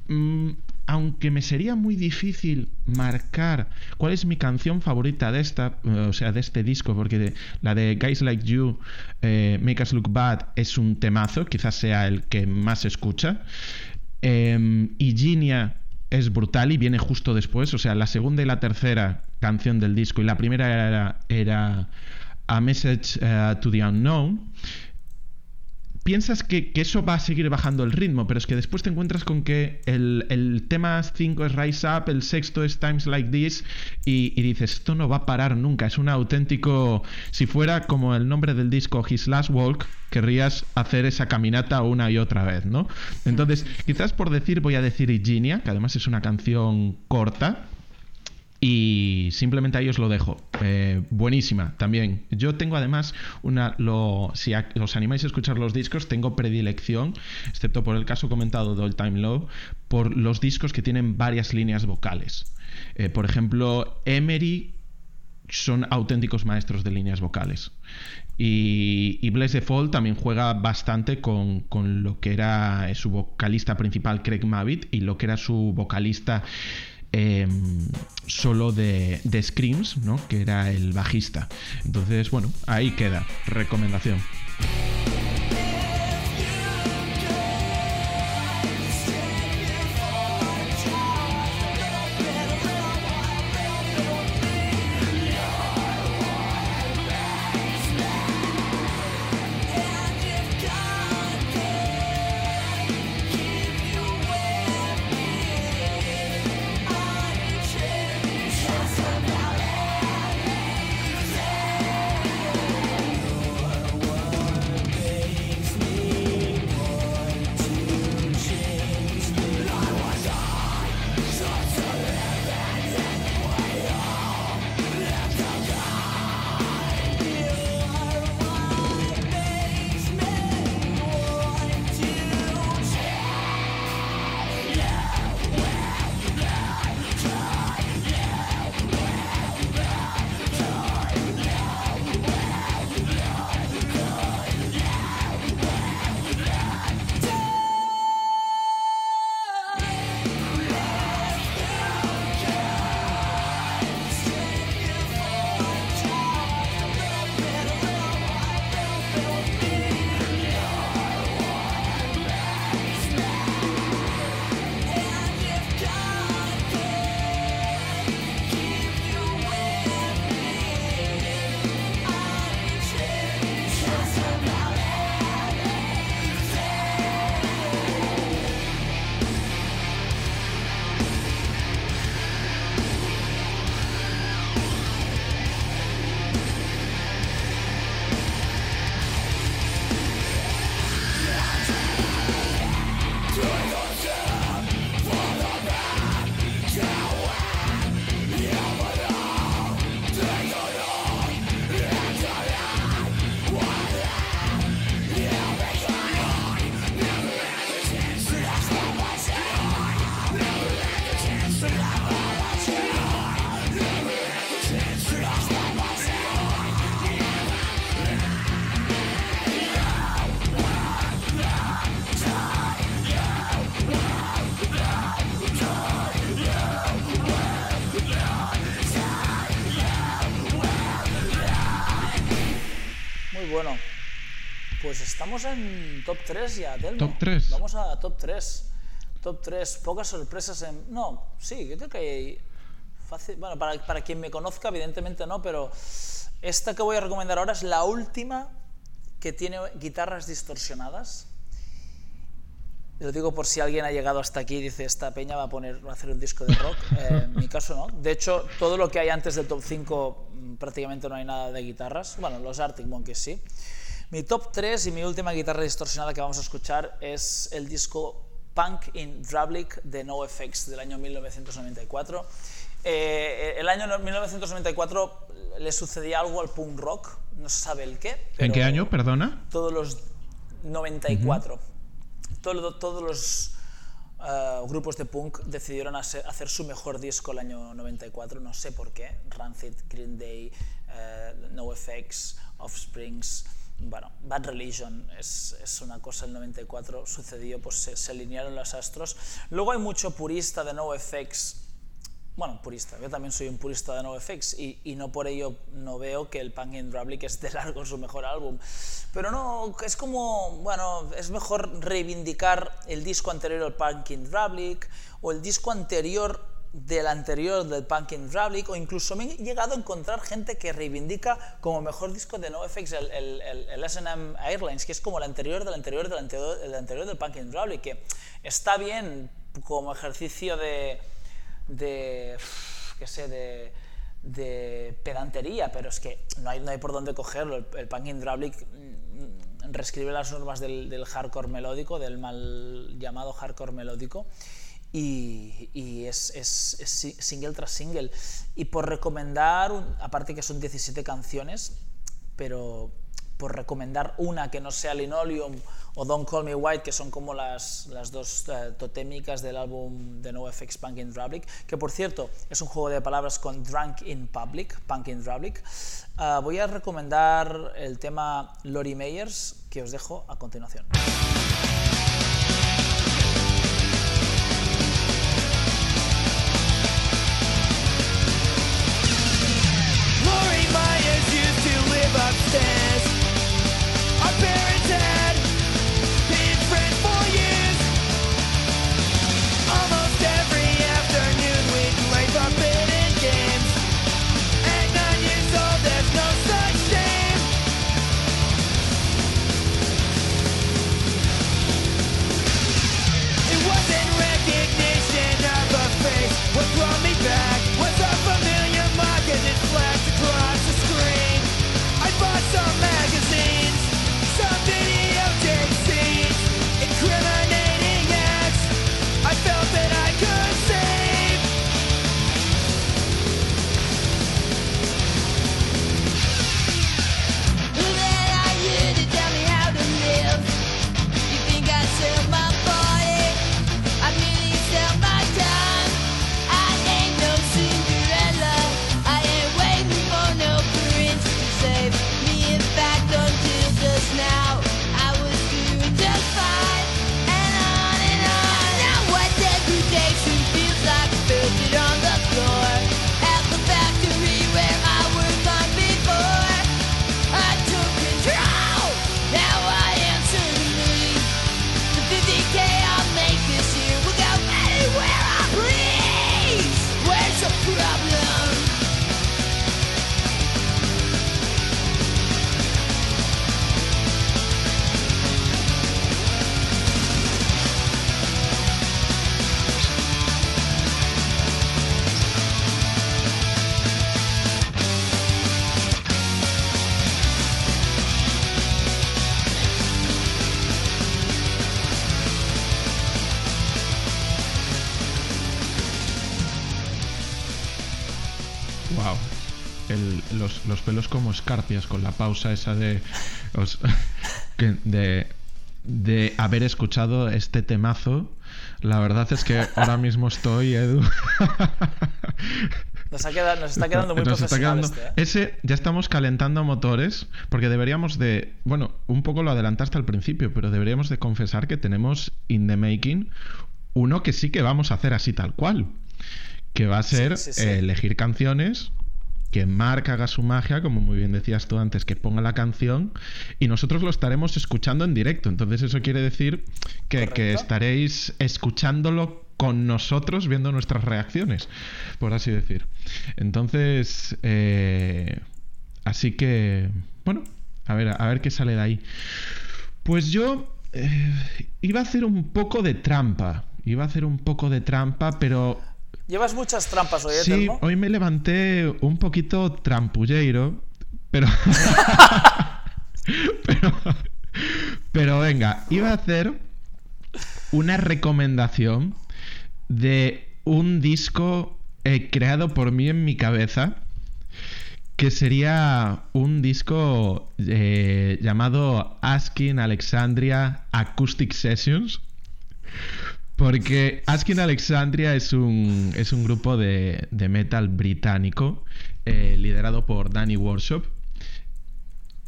mm, aunque me sería muy difícil marcar cuál es mi canción favorita de esta, eh, o sea, de este disco, porque la de Guys Like You, eh, Make Us Look Bad, es un temazo, quizás sea el que más se escucha. Eh, y Ginia es brutal y viene justo después, o sea, la segunda y la tercera canción del disco, y la primera era, A Message eh, to the Unknown piensas que, eso va a seguir bajando el ritmo, pero es que después te encuentras con que el, tema 5 es Rise Up, el sexto es Times Like This, y, dices, esto no va a parar nunca, es un auténtico... Si fuera como el nombre del disco His Last Walk, querrías hacer esa caminata una y otra vez, ¿no? Entonces, quizás por decir, voy a decir Virginia, que además es una canción corta, y simplemente ahí os lo dejo. Eh, buenísima también. Yo tengo además una. Lo, si os animáis a escuchar los discos, tengo predilección, excepto por el caso comentado de All Time Low, por los discos que tienen varias líneas vocales. Eh, por ejemplo, Emery son auténticos maestros de líneas vocales. Y, y Bless the Fall también juega bastante con, con, lo que era su vocalista principal, Craig Mavitt, y lo que era su vocalista Em, solo de, de Screams, ¿no? que era el bajista. Entonces, bueno, ahí queda, recomendación. Estamos en top 3 ya, Telmo. ¿Top tres? Vamos a top 3. Top 3. Pocas sorpresas en... No, sí, yo creo que hay... Fácil... Bueno, para, para quien me conozca, evidentemente no, pero esta que voy a recomendar ahora es la última que tiene guitarras distorsionadas. Lo digo por si alguien ha llegado hasta aquí y dice, esta peña va a, poner, va a hacer un disco de rock. Eh, en mi caso no. De hecho, todo lo que hay antes del top 5 mm, prácticamente no hay nada de guitarras. Bueno, los Arctic Monkeys sí. Mi top 3 y mi última guitarra distorsionada que vamos a escuchar es el disco Punk in Drablic de NoFX del año 1994. Eh, el año 1994 le sucedía algo al punk rock, no se sabe el qué. ¿En qué año, perdona? Todos los 94. Todo- todos los eh, grupos de punk decidieron hacer, hacer su mejor disco el año 94, no sé por qué. Rancid, Green Day, eh, NoFX, Offsprings, bueno, Bad Religion es, es una cosa, el 94 sucedió, pues se, alinearon los astros. Luego hay mucho purista de NoFX bueno, purista. Yo también soy un purista de NoFX y, y no por ello no veo que el Punk in Drablic es de largo su mejor álbum. Pero no, es como, bueno, es mejor reivindicar el disco anterior al Punk in Drablic o el disco anterior del anterior del Punk in Drablic o incluso me he llegado a encontrar gente que reivindica como mejor disco de NoFX el, el, el, S&M Airlines, que es como el anterior del anterior del anterior, el anterior del Punk in Drablic, que está bien como ejercicio de de, qué sé, de, de pedantería, pero es que no hay, no hay por dónde cogerlo. El, el punk in Drablic mm, reescribe las normas del, del hardcore melódico, del mal llamado hardcore melódico, y, y es, es- es si- single tras single. Y por recomendar, un- aparte que son 17 canciones, pero por recomendar una que no sea Linoleum o Don't Call Me White, que son como las, las dos eh, totémicas del álbum de NoFX Punk in Drablic, que por cierto es un juego de palabras con Drunk in Public, Punk in Drablic. Ah, voy a recomendar el tema Lori Meyers, que os dejo a continuación. Upstairs. Los, los pelos como escarpias con la pausa esa de. os- de, de haber escuchado este temazo. La verdad es que ahora mismo estoy, Edu. Nos, ha quedado- nos está quedando muy Nos está profesional quedando- este, ¿eh? Ese ya estamos calentando motores porque deberíamos de, bueno, un poco lo adelantaste al principio, pero deberíamos de confesar que tenemos in the making uno que sí que vamos a hacer así tal cual, que va a ser sí, sí. eh, elegir canciones que Mark haga su magia, como muy bien decías tú antes, que ponga la canción y nosotros lo estaremos escuchando en directo. Entonces eso quiere decir que, estaréis escuchándolo con nosotros, viendo nuestras reacciones, por así decir. Entonces, eh, así que, bueno, a ver, a ver qué sale de ahí. Pues yo eh, iba a hacer un poco de trampa. Iba a hacer un poco de trampa, pero Llevas muchas trampas hoy, ¿eh, sí, Telmo? hoy me levanté un poquito trampulleiro, pero... pero... Pero venga, iba a hacer una recomendación de un disco eh, creado por mí en mi cabeza, que sería un disco eh, llamado Asking Alexandria Acoustic Sessions. Porque Asking Alexandria es un, es un grupo de, de metal británico eh, liderado por Danny Workshop,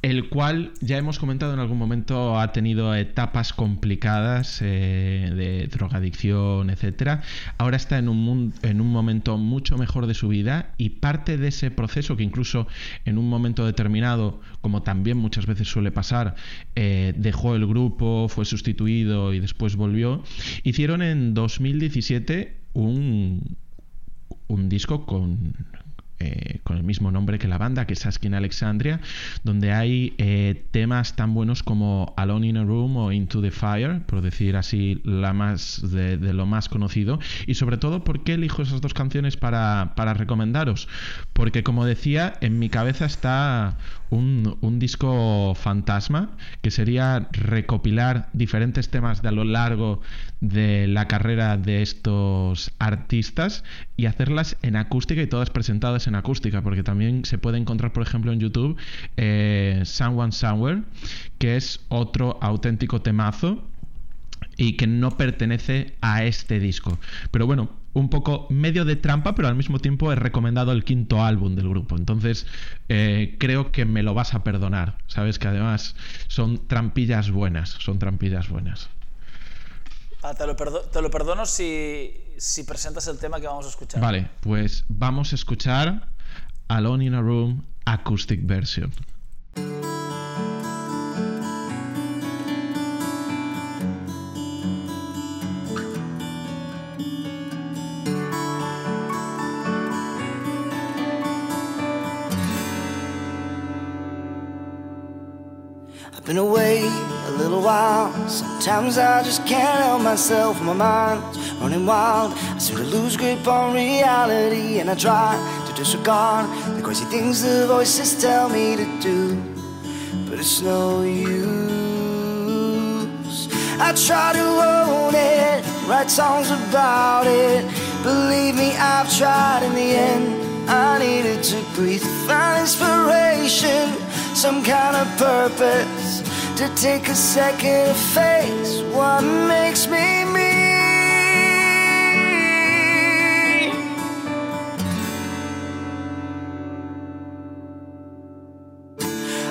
el cual ya hemos comentado en algún momento ha tenido etapas complicadas eh, de drogadicción, etcétera. Ahora está en un, en un momento mucho mejor de su vida y parte de ese proceso que incluso en un momento determinado, como también muchas veces suele pasar, eh, dejó el grupo, fue sustituido y después volvió, hicieron en 2017 un, un disco con, eh, con el mismo nombre que la banda, que es Asking Alexandria, donde hay eh, temas tan buenos como Alone in a Room o Into the Fire, por decir así la más de, de lo más conocido. Y sobre todo, ¿por qué elijo esas dos canciones para, para recomendaros? Porque como decía, en mi cabeza está un, disco fantasma, que sería recopilar diferentes temas de a lo largo de la carrera de estos artistas y hacerlas en acústica y todas presentadas en acústica, porque también se puede encontrar, por ejemplo, en YouTube eh, Someone Somewhere, que es otro auténtico temazo y que no pertenece a este disco. Pero bueno, un poco medio de trampa, pero al mismo tiempo he recomendado el quinto álbum del grupo. Entonces, eh, creo que me lo vas a perdonar. Sabes que además son trampillas buenas, son trampillas buenas. Ah, te, lo perdo- te lo perdono si, si presentas el tema que vamos a escuchar. Vale, pues vamos a escuchar Alone in a Room Acoustic Version. Been away a little while. Sometimes I just can't help myself. My mind's running wild. I seem to lose grip on reality, and I try to disregard the crazy things the voices tell me to do. But it's no use. I try to own it, write songs about it. Believe me, I've tried in the end. I needed to breathe, find inspiration, some kind of purpose. To take a second to face what makes me me.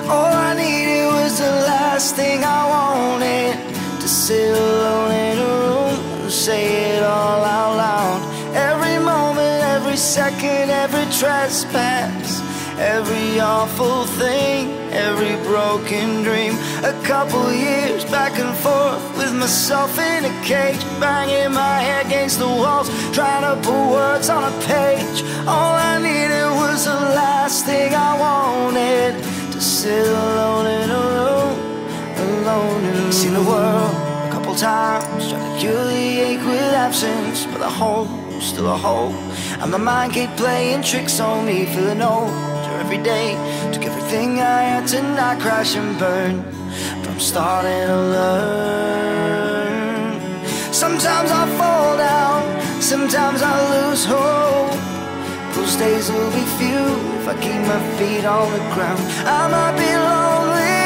All I needed was the last thing I wanted to sit alone in a room and say it all out loud. Every moment, every second, every trespass, every awful thing, every broken dream. A couple years back and forth with myself in a cage, banging my head against the walls, trying to put words on a page. All I needed was the last thing I wanted to sit alone in a room, alone in a room. Seen the world a couple times, tried to cure the ache with absence, but the hole's still a hole. And my mind kept playing tricks on me, feeling older every day. Took everything I had to not crash and burn, but I'm starting to learn. Sometimes I fall down, sometimes I lose hope. Those days will be few if I keep my feet on the ground. I might be lonely,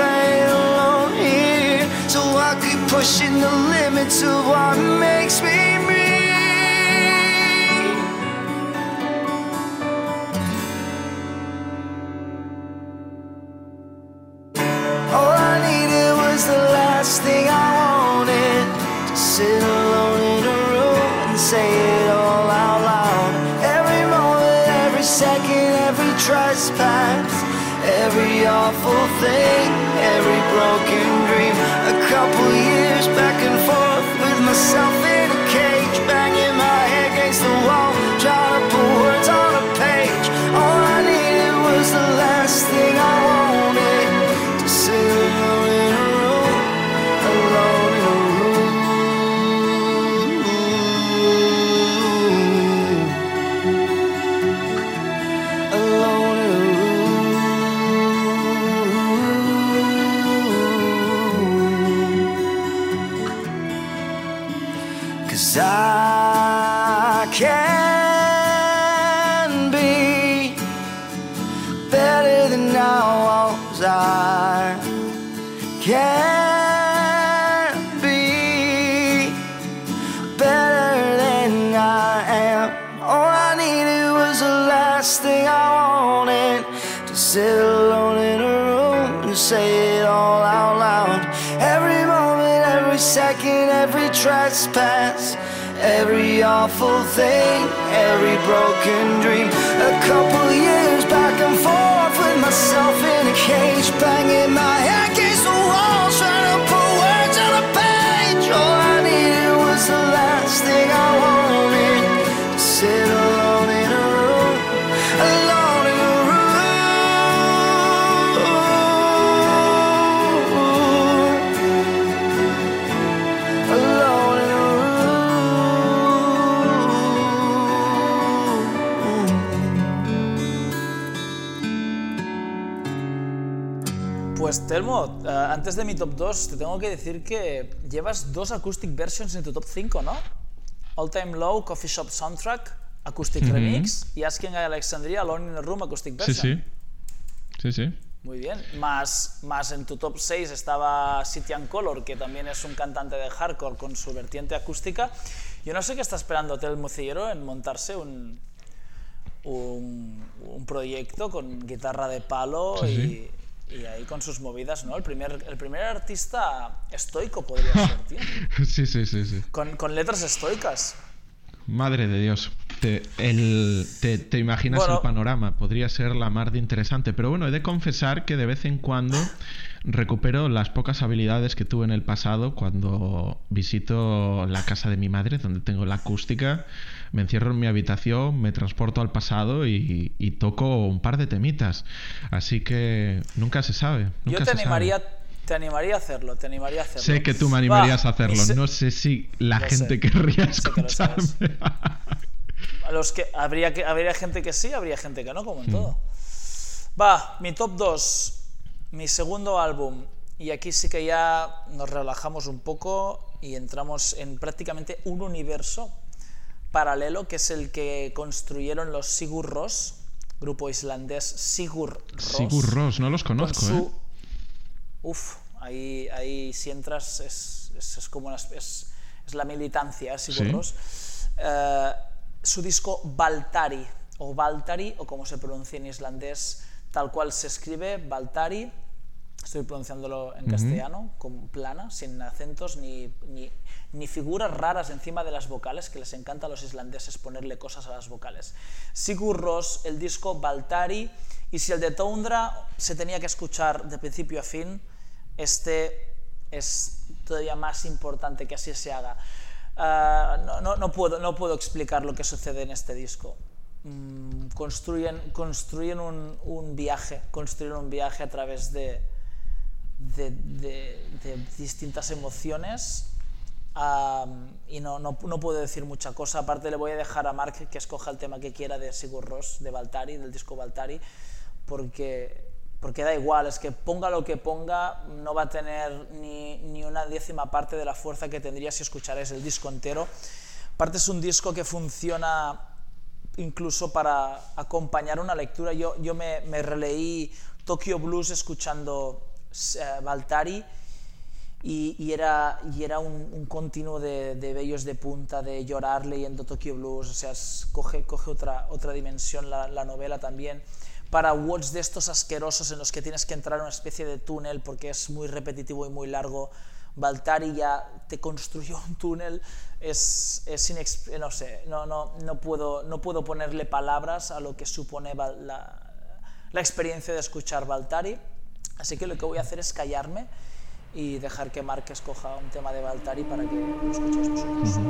ain't alone here. So I keep pushing the limits of what makes me thing I wanted to sit alone in a room and say it all out loud. Every moment, every second, every trespass, every awful thing, every broken dream. A couple trespass. Every awful thing, every broken dream. A couple years back and forth with myself in a cage, banging my head against the wall, antes de mi top 2, te tengo que decir que llevas dos acoustic versions en tu top 5, ¿no? All Time Low, Coffee Shop Soundtrack, Acoustic Remix, y Asking Alexandria, Alone in a Room, Acoustic Sí, Version. sí. Sí, sí. Muy bien. Más, más en tu top 6 estaba City and Color, que también es un cantante de hardcore con su vertiente acústica. Yo no sé qué está esperando Telmo Cillero en montarse un, un, un proyecto con guitarra de palo Sí, y, y ahí con sus movidas, ¿no? El primer, el primer artista estoico podría ser, tío. Sí, sí, sí, sí. Con, con letras estoicas. Madre de Dios. Te, el- te- te imaginas Bueno. el panorama. Podría ser la mar de interesante. Pero bueno, he de confesar que de vez en cuando recupero las pocas habilidades que tuve en el pasado cuando visito la casa de mi madre, donde tengo la acústica. Me encierro en mi habitación, me transporto al pasado y, y toco un par de temitas. Así que nunca se sabe. Yo te se sabe. animaría, te animaría a hacerlo, te animaría a hacerlo. Sé que tú me animarías Va, a hacerlo. No sé si la gente sé. querría que lo escucharme. A los que habría que habría gente que sí, habría gente que no, Mm. como en todo. Va, mi top 2, mi segundo álbum. Y aquí sí que ya nos relajamos un poco y entramos en prácticamente un universo paralelo que es el que construyeron los Sigur Rós, grupo islandés Sigur Rós. Sigur Rós, no los con conozco, su- ¿eh? Uf, ahí, ahí si entras es, es, es como una, es, es la militancia, ¿eh? Sigur Sí. Rós. Eh, su disco Baltari, o Baltari, o como se pronuncia en islandés, tal cual se escribe, Baltari. Estoy pronunciándolo en castellano, con plana, sin acentos ni, ni, ni figuras raras encima de las vocales, que les encanta a los islandeses ponerle cosas a las vocales. Sigur Rós, el disco Baltari, y si el de Toundra se tenía que escuchar de principio a fin, este es todavía más importante que así se haga. Ah, no, no, puedo, no puedo explicar lo que sucede en este disco. Mm, construyen construyen un, un viaje, construyen un viaje a través de, de- de distintas emociones am, y no, no, no puedo decir mucha cosa. Aparte le voy a dejar a Mark que escoja el tema que quiera de Sigur Rós, de Baltari, del disco Baltari, porque, porque da igual, es que ponga lo que ponga, no va a tener ni, ni una décima parte de la fuerza que tendría si escucharais el disco entero. Aparte es un disco que funciona incluso para acompañar una lectura. Yo, yo me, me releí Tokyo Blues escuchando eh, Baltari y, y era, y era un, un continuo de, de vellos de punta, de llorar leyendo Tokyo Blues, o sea, es- coge, coge otra, otra dimensión la, la novela también. Para Words de estos asquerosos en los que tienes que entrar en una especie de túnel porque es muy repetitivo y muy largo, Baltari ya te construyó un túnel, es, es no sé, no, no, no, puedo, no puedo ponerle palabras a lo que supone la, la experiencia de escuchar Baltari. Así que lo que voy a hacer es callarme y dejar que Mark escoja un tema de Baltari para que lo escuchéis vosotros.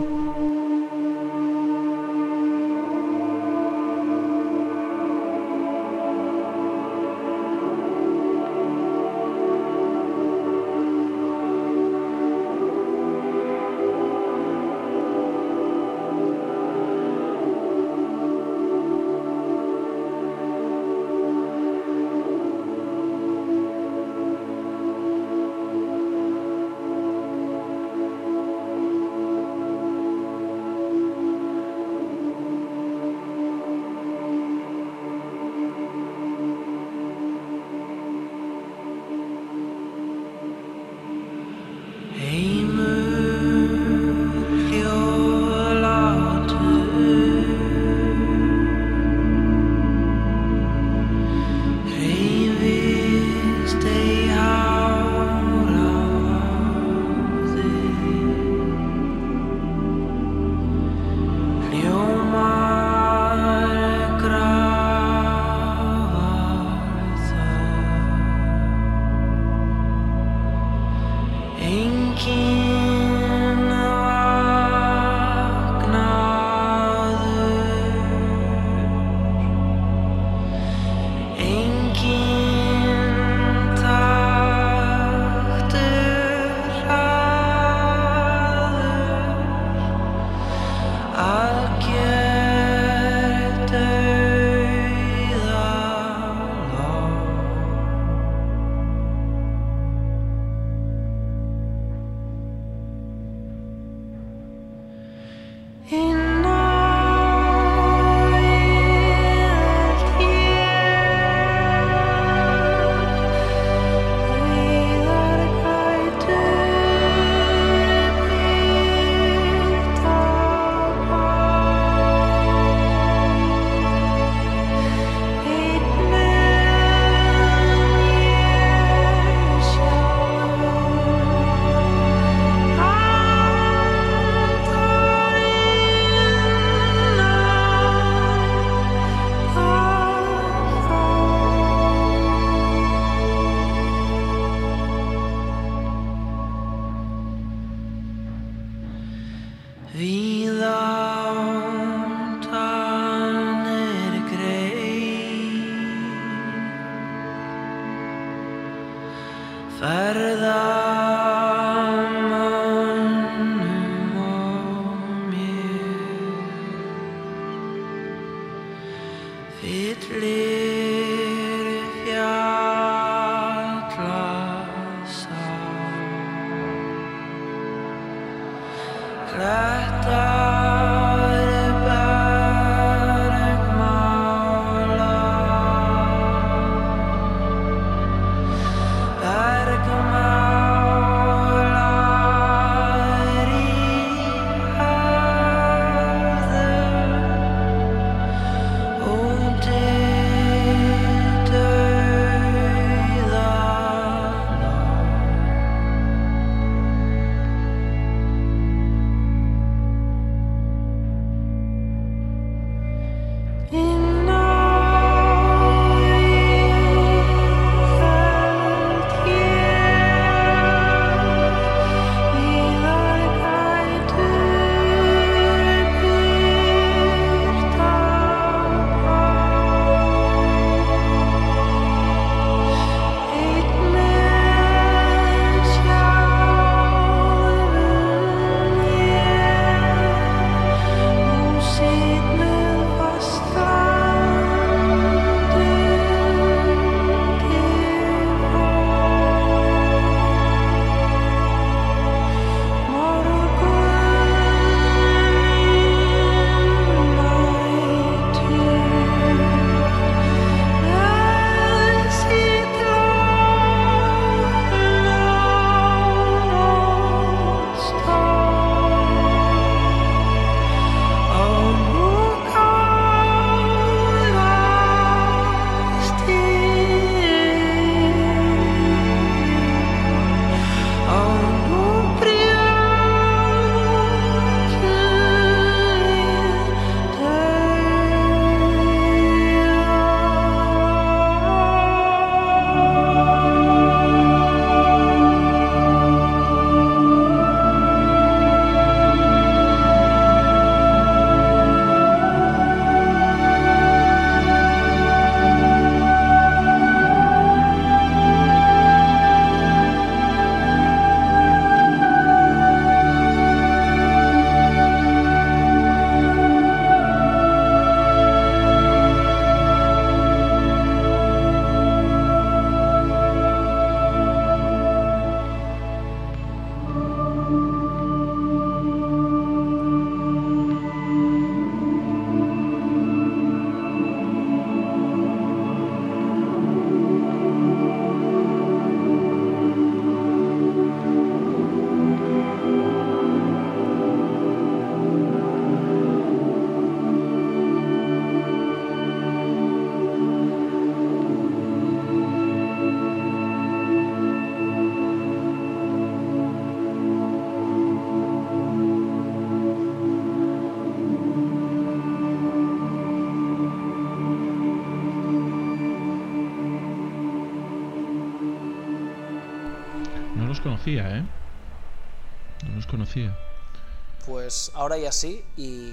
Ahora ya sí y,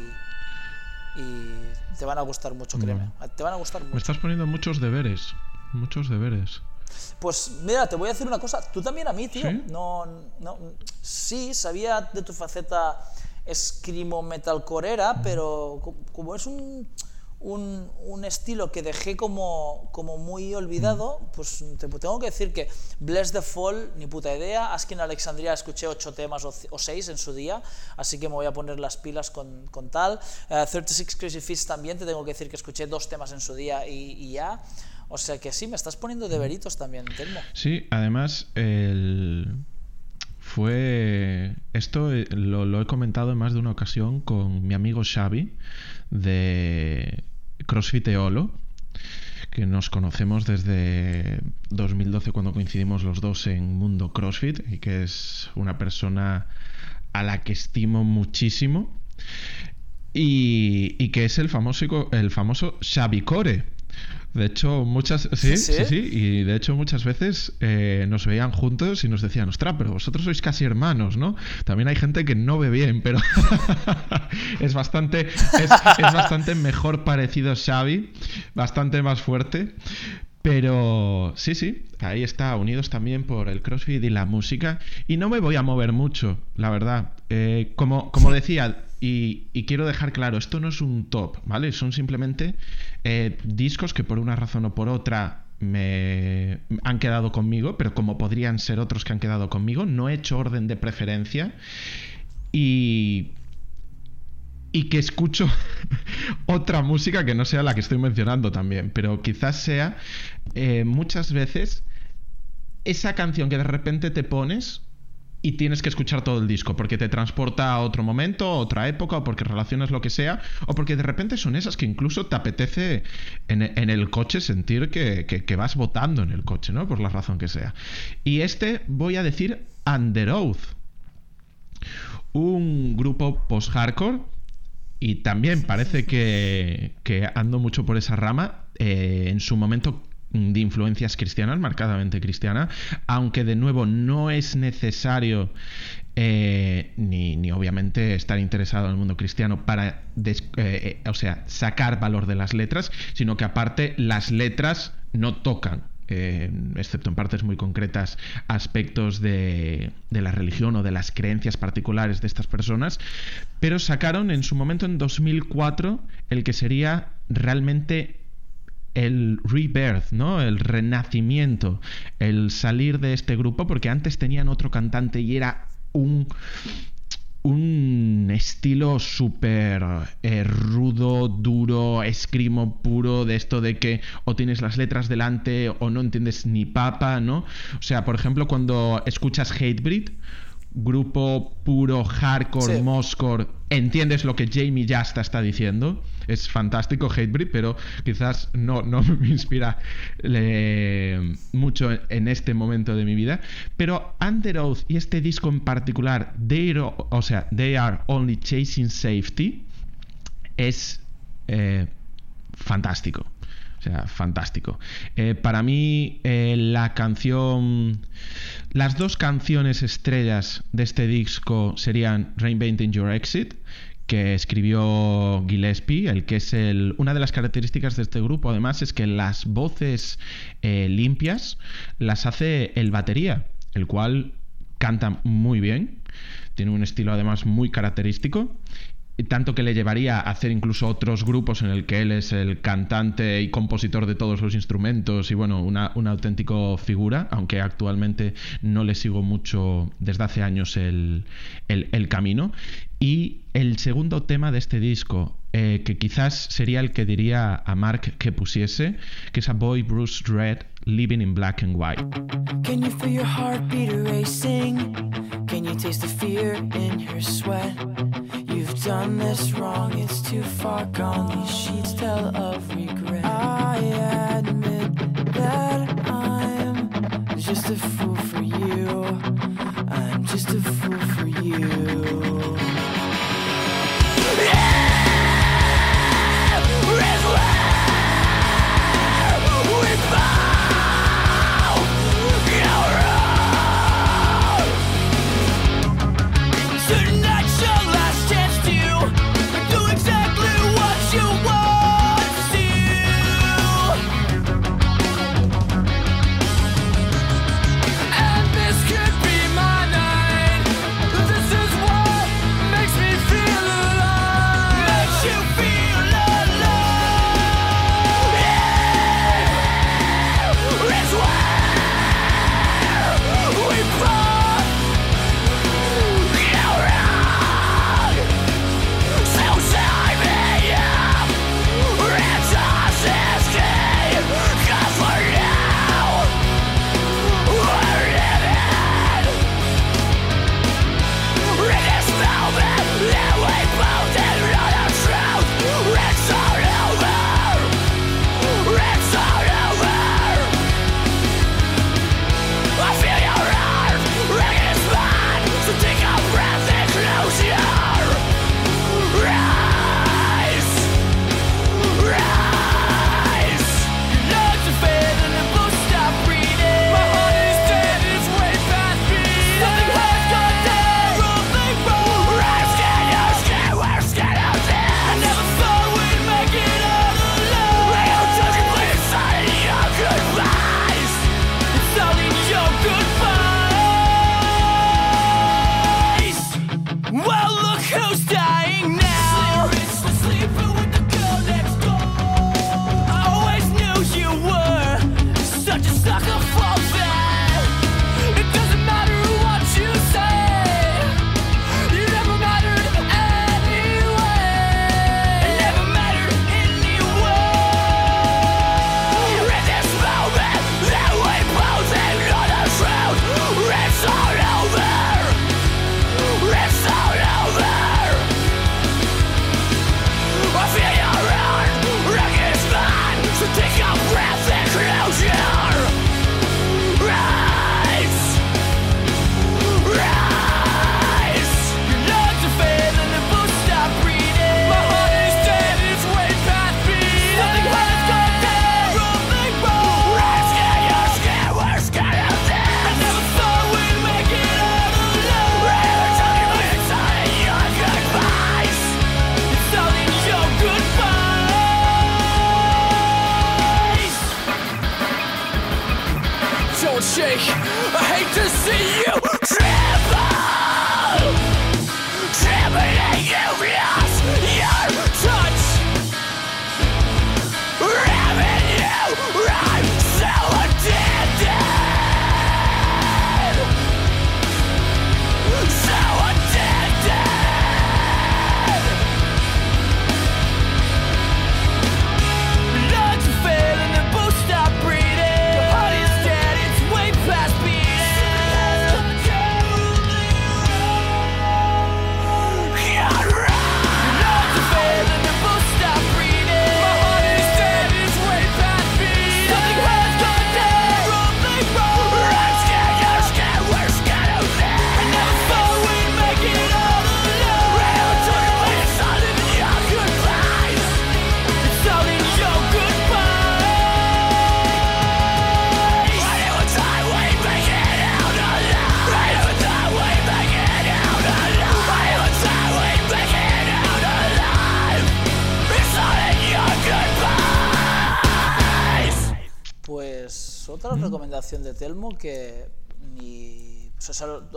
y te van a gustar mucho, créeme. Te van a gustar Me mucho. estás poniendo muchos deberes. Muchos deberes. Pues mira, te voy a decir una cosa. Tú también a mí, tío. ¿Sí? No, no, sí, sabía de tu faceta escrimo metalcorera, pero co- como es un, un, un estilo que dejé como, como muy olvidado, pues te tengo que decir que Bless the Fall, ni puta idea. Askin Alexandria escuché ocho temas o, o seis en su día, así que me voy a poner las pilas con, con tal. Eh, 36 Crazy Fists también, te tengo que decir que escuché dos temas en su día y, y ya. O sea que sí, me estás poniendo deberitos también, Telmo. Sí, además, el... fue. Esto eh, lo, lo he comentado en más de una ocasión con mi amigo Xavi de CrossFit Eolo, que nos conocemos desde 2012 cuando coincidimos los dos en Mundo CrossFit y que es una persona a la que estimo muchísimo y, que es el famoso, el famoso. De hecho, muchas. Sí, ¿Sí? sí, sí. Y de hecho, muchas veces eh, nos veían juntos y nos decían, ostras, pero vosotros sois casi hermanos, ¿no? También hay gente que no ve bien, pero es bastante. Es, es bastante mejor parecido Xavi, bastante más fuerte. Pero sí, sí, ahí está, unidos también por el CrossFit y la música. Y no me voy a mover mucho, la verdad. Eh, como, como decía, y, quiero dejar claro, esto no es un top, ¿vale? Son simplemente eh, discos que por una razón o por otra me han quedado conmigo, pero como podrían ser otros que han quedado conmigo, no he hecho orden de preferencia. Y y que escucho otra música que no sea la que estoy mencionando también, pero quizás sea eh, muchas veces esa canción que de repente te pones y tienes que escuchar todo el disco porque te transporta a otro momento, a otra época, o porque relacionas lo que sea, o porque de repente son esas que incluso te apetece en, en el coche sentir que, que- que vas votando en el coche, ¿no? Por la razón que sea. Y este voy a decir Under Oath un grupo post-hardcore y también parece que, que ando mucho por esa rama. eh, en su momento de influencias cristianas, marcadamente cristiana, aunque de nuevo no es necesario eh, ni, ni obviamente estar interesado en el mundo cristiano para, eh, eh, o sea, sacar valor de las letras, sino que aparte las letras no tocan eh, excepto en partes muy concretas, aspectos de, de la religión o de las creencias particulares de estas personas, pero sacaron en su momento, en 2004, el que sería realmente el rebirth, ¿no? El renacimiento, el salir de este grupo, porque antes tenían otro cantante y era un un estilo súper eh, rudo, duro, escrimo puro, de esto de que o tienes las letras delante o no entiendes ni papa, ¿no? O sea, por ejemplo, cuando escuchas Hatebreed, grupo puro, hardcore, Sí. moscore, entiendes lo que Jamie Jasta está diciendo. Es fantástico Hatebreed, pero quizás no, no me inspira eh, mucho en este momento de mi vida. Pero Under Oath y este disco en particular, They o sea, They Are Only Chasing Safety, es eh, fantástico. O sea, fantástico. Eh, para mí, la canción. Las dos canciones estrellas de este disco serían Reinventing Your Exit, que escribió Gillespie, el que es el. Una de las características de este grupo, además, es que las voces eh, limpias las hace el batería, el cual canta muy bien. Tiene un estilo, además, muy característico tanto que le llevaría a hacer incluso otros grupos en el que él es el cantante y compositor de todos los instrumentos y bueno, una, una auténtico figura, aunque actualmente no le sigo mucho desde hace años el, el- camino. Y el segundo tema de este disco, eh, que quizás sería el que diría a Mark que pusiese, que es a Boy Bruce Red Living in Black and White. Can you feel your heartbeat racing? Can you taste the fear in your sweat? You've done this wrong, it's too far gone. These sheets tell of regret. I admit that I'm just a fool for you. I'm just a fool for you.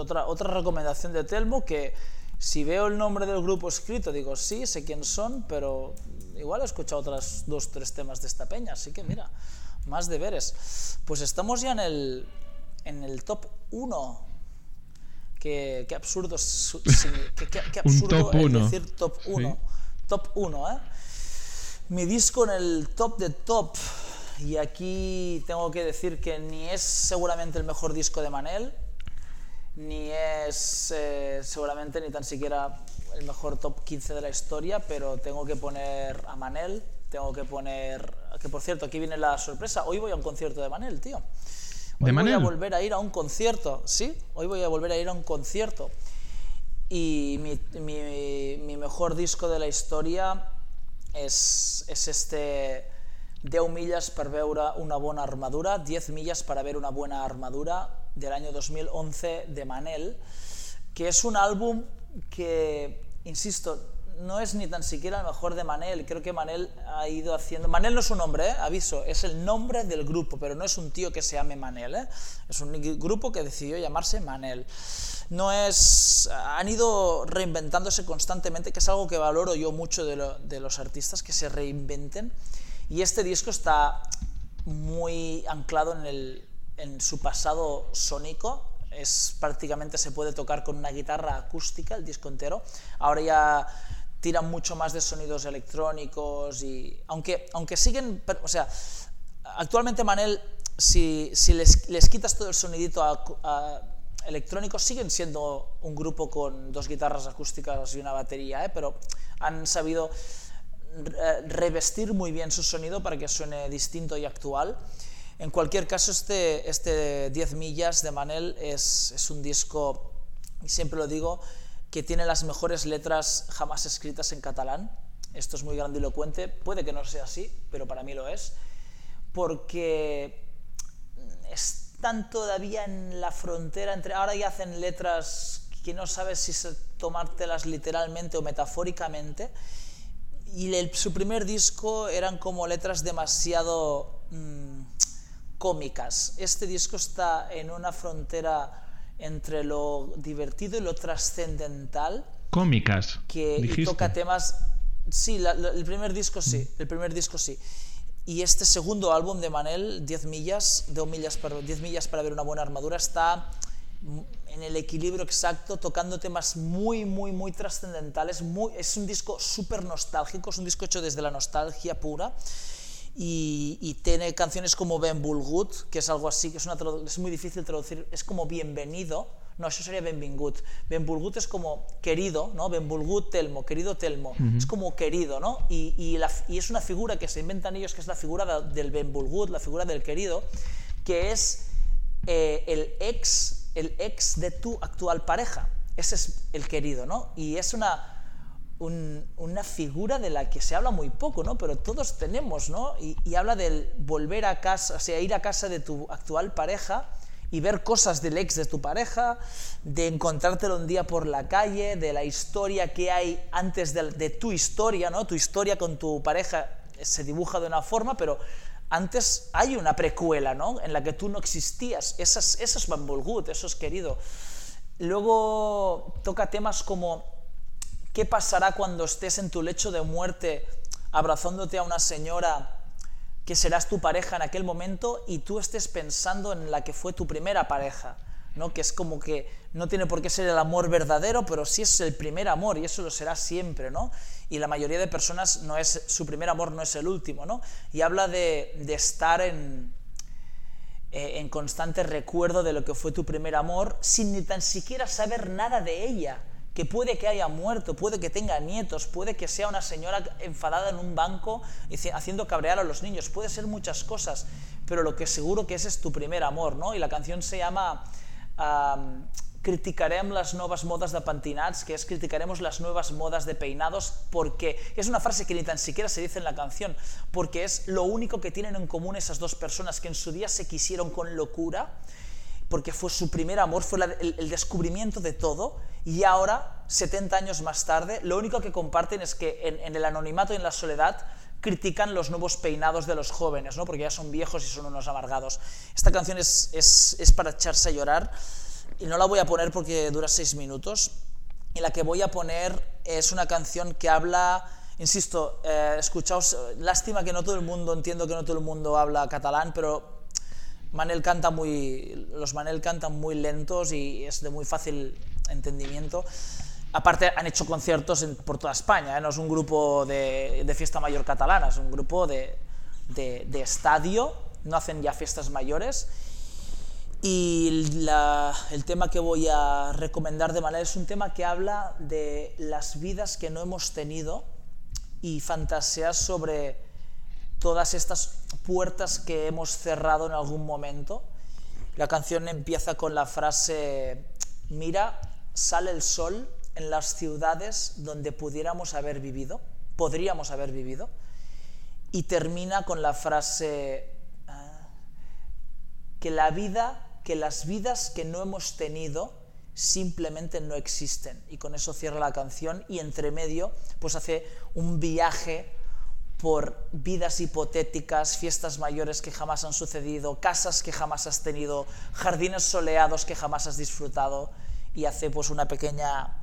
Otra, otra recomendación de Telmo que si veo el nombre del grupo escrito digo sí, sé quién son, pero igual he escuchado otras dos, tres temas de esta peña, así que mira, más deberes. Pues estamos ya en el, en el top 1. Qué, qué absurdo, qué, qué- qué absurdo top uno. decir top 1. Top 1, ¿eh? Mi disco en el top de top. Y aquí tengo que decir que ni es seguramente el mejor disco de Manel, ni es eh, seguramente ni tan siquiera el mejor top 15 de la historia, pero tengo que poner a Manel, tengo que poner... Que por cierto, aquí viene la sorpresa, hoy voy a un concierto de Manel, tío. Hoy ¿De voy a Manel? volver a ir a un concierto, sí, hoy voy a volver a ir a un concierto. Y mi, mi- mi mejor disco de la historia és, és este 10 millas per veure una bona armadura, 10 millas para ver una buena armadura del año 2011 de Manel, que es un álbum que, insisto, no es ni tan siquiera el mejor de Manel, creo que Manel ha ido haciendo... Manel no es un nombre, ¿eh? aviso, es el nombre del grupo, pero no es un tío que se llame Manel, ¿eh? es un grupo que decidió llamarse Manel. No es... Han ido reinventándose constantemente, que es algo que valoro yo mucho de, lo- de los artistas, que se reinventen. Y este disco está muy anclado en, el, en su pasado sónico. Es prácticamente se puede tocar con una guitarra acústica el disco entero. Ahora ya tiran mucho más de sonidos electrónicos y aunque aunque siguen, o sea, actualmente Manel si, si les, les quitas todo el sonidito a- a- siguen siendo un grupo con dos guitarras acústicas y una batería, ¿eh? pero han sabido re- revestir muy bien su sonido para que suene distinto y actual. En cualquier caso, este, este 10 millas de Manel es, es un disco, y siempre lo digo, que tiene las mejores letras jamás escritas en catalán. Esto es muy grandilocuente, puede que no sea así, pero para mí lo es, porque están todavía en la frontera entre ahora ya hacen letras que no sabes si tomártelas literalmente o metafóricamente y el- su primer disco eran como letras demasiado mm, cómicas este disco está en una frontera entre lo divertido y lo trascendental Cómicas. que dijiste. toca temas sí la- la- el primer disco sí el primer disco sí y este segundo álbum de Manel 10 millas 10 millas para 10 millas para ver una buena armadura está mm, en el equilibrio exacto tocando temas muy muy muy trascendentales muy es un disco súper nostálgico es un disco hecho desde la nostalgia pura y, y tiene canciones como Benvolgut, que es algo así, que es, una es muy difícil traducir, es como bienvenido, no, eso sería Benvingut. Benvolgut es como querido, ¿no? Benvolgut Telmo, querido Telmo, es como querido, ¿no? Y, y, la- y es una figura que se inventan ellos, que es la figura de- del Benvolgut, la figura del querido, que es eh, el ex, el ex de tu actual pareja. Ese es el querido, ¿no? Y es una, un- una figura de la que se habla muy poco, ¿no? Pero todos tenemos, ¿no? Y, habla del volver a casa, o sea, ir a casa de tu actual pareja y ver cosas del ex de tu pareja, de encontrártelo un día por la calle, de la historia que hay antes de, tu historia, ¿no? Tu historia con tu pareja se dibuja de una forma, pero antes hay una precuela, ¿no? En la que tú no existías. Eso es, eso es benvolgut, eso es querido. Luego toca temas como ¿qué pasará cuando estés en tu lecho de muerte abrazándote a una señora que serás tu pareja en aquel momento y tú estés pensando en la que fue tu primera pareja? ¿no? que es como que no tiene por qué ser el amor verdadero, pero sí es el primer amor y eso lo será siempre, ¿no? Y la mayoría de personas no es su primer amor no es el último, ¿no? Y habla de, de estar en, eh, en constante recuerdo de lo que fue tu primer amor sin ni tan siquiera saber nada de ella, que puede que haya muerto, puede que tenga nietos, puede que sea una señora enfadada en un banco haciendo cabrear a los niños, puede ser muchas cosas, pero lo que seguro que ese es tu primer amor, ¿no? Y la canción se llama am, Criticarem las nuevas modas de pentinats, que es criticaremos las nuevas modas de peinados, porque es una frase que ni tan siquiera se dice en la canción, porque es lo único que tienen en común esas dos personas que en su día se quisieron con locura, porque fue su primer amor, fue la- el, el descubrimiento de todo, y ahora, 70 años más tarde, lo único que comparten es que en, en el anonimato y en la soledad critican los nuevos peinados de los jóvenes, ¿no? porque ya son viejos y son unos amargados. Esta canción es, es, es para echarse a llorar, y no la voy a poner porque dura seis minutos, y la que voy a poner es una canción que habla, insisto, eh, escuchaos, lástima que no todo el mundo, entiendo que no todo el mundo habla catalán, pero Manel canta muy, los Manel cantan muy lentos y es de muy fácil entendimiento. Aparte han hecho conciertos por toda España, ¿eh? no es un grupo de, fiesta mayor catalana, es un grupo de, de- estadio, no hacen ya fiestas mayores. Y el tema que voy a recomendar de Manel es un tema que habla de las vidas que no hemos tenido y fantaseas sobre todas estas puertas que hemos cerrado en algún momento. La canción empieza con la frase, mira, sale el sol en las ciudades donde pudiéramos haber vivido, podríamos haber vivido, y termina con la frase, ah, que la vida, que las vidas que no hemos tenido simplemente no existen. Y con eso cierra la canción y entre medio pues hace un viaje por vidas hipotéticas, fiestas mayores que jamás han sucedido, casas que jamás has tenido, jardines soleados que jamás has disfrutado y hace pues una pequeña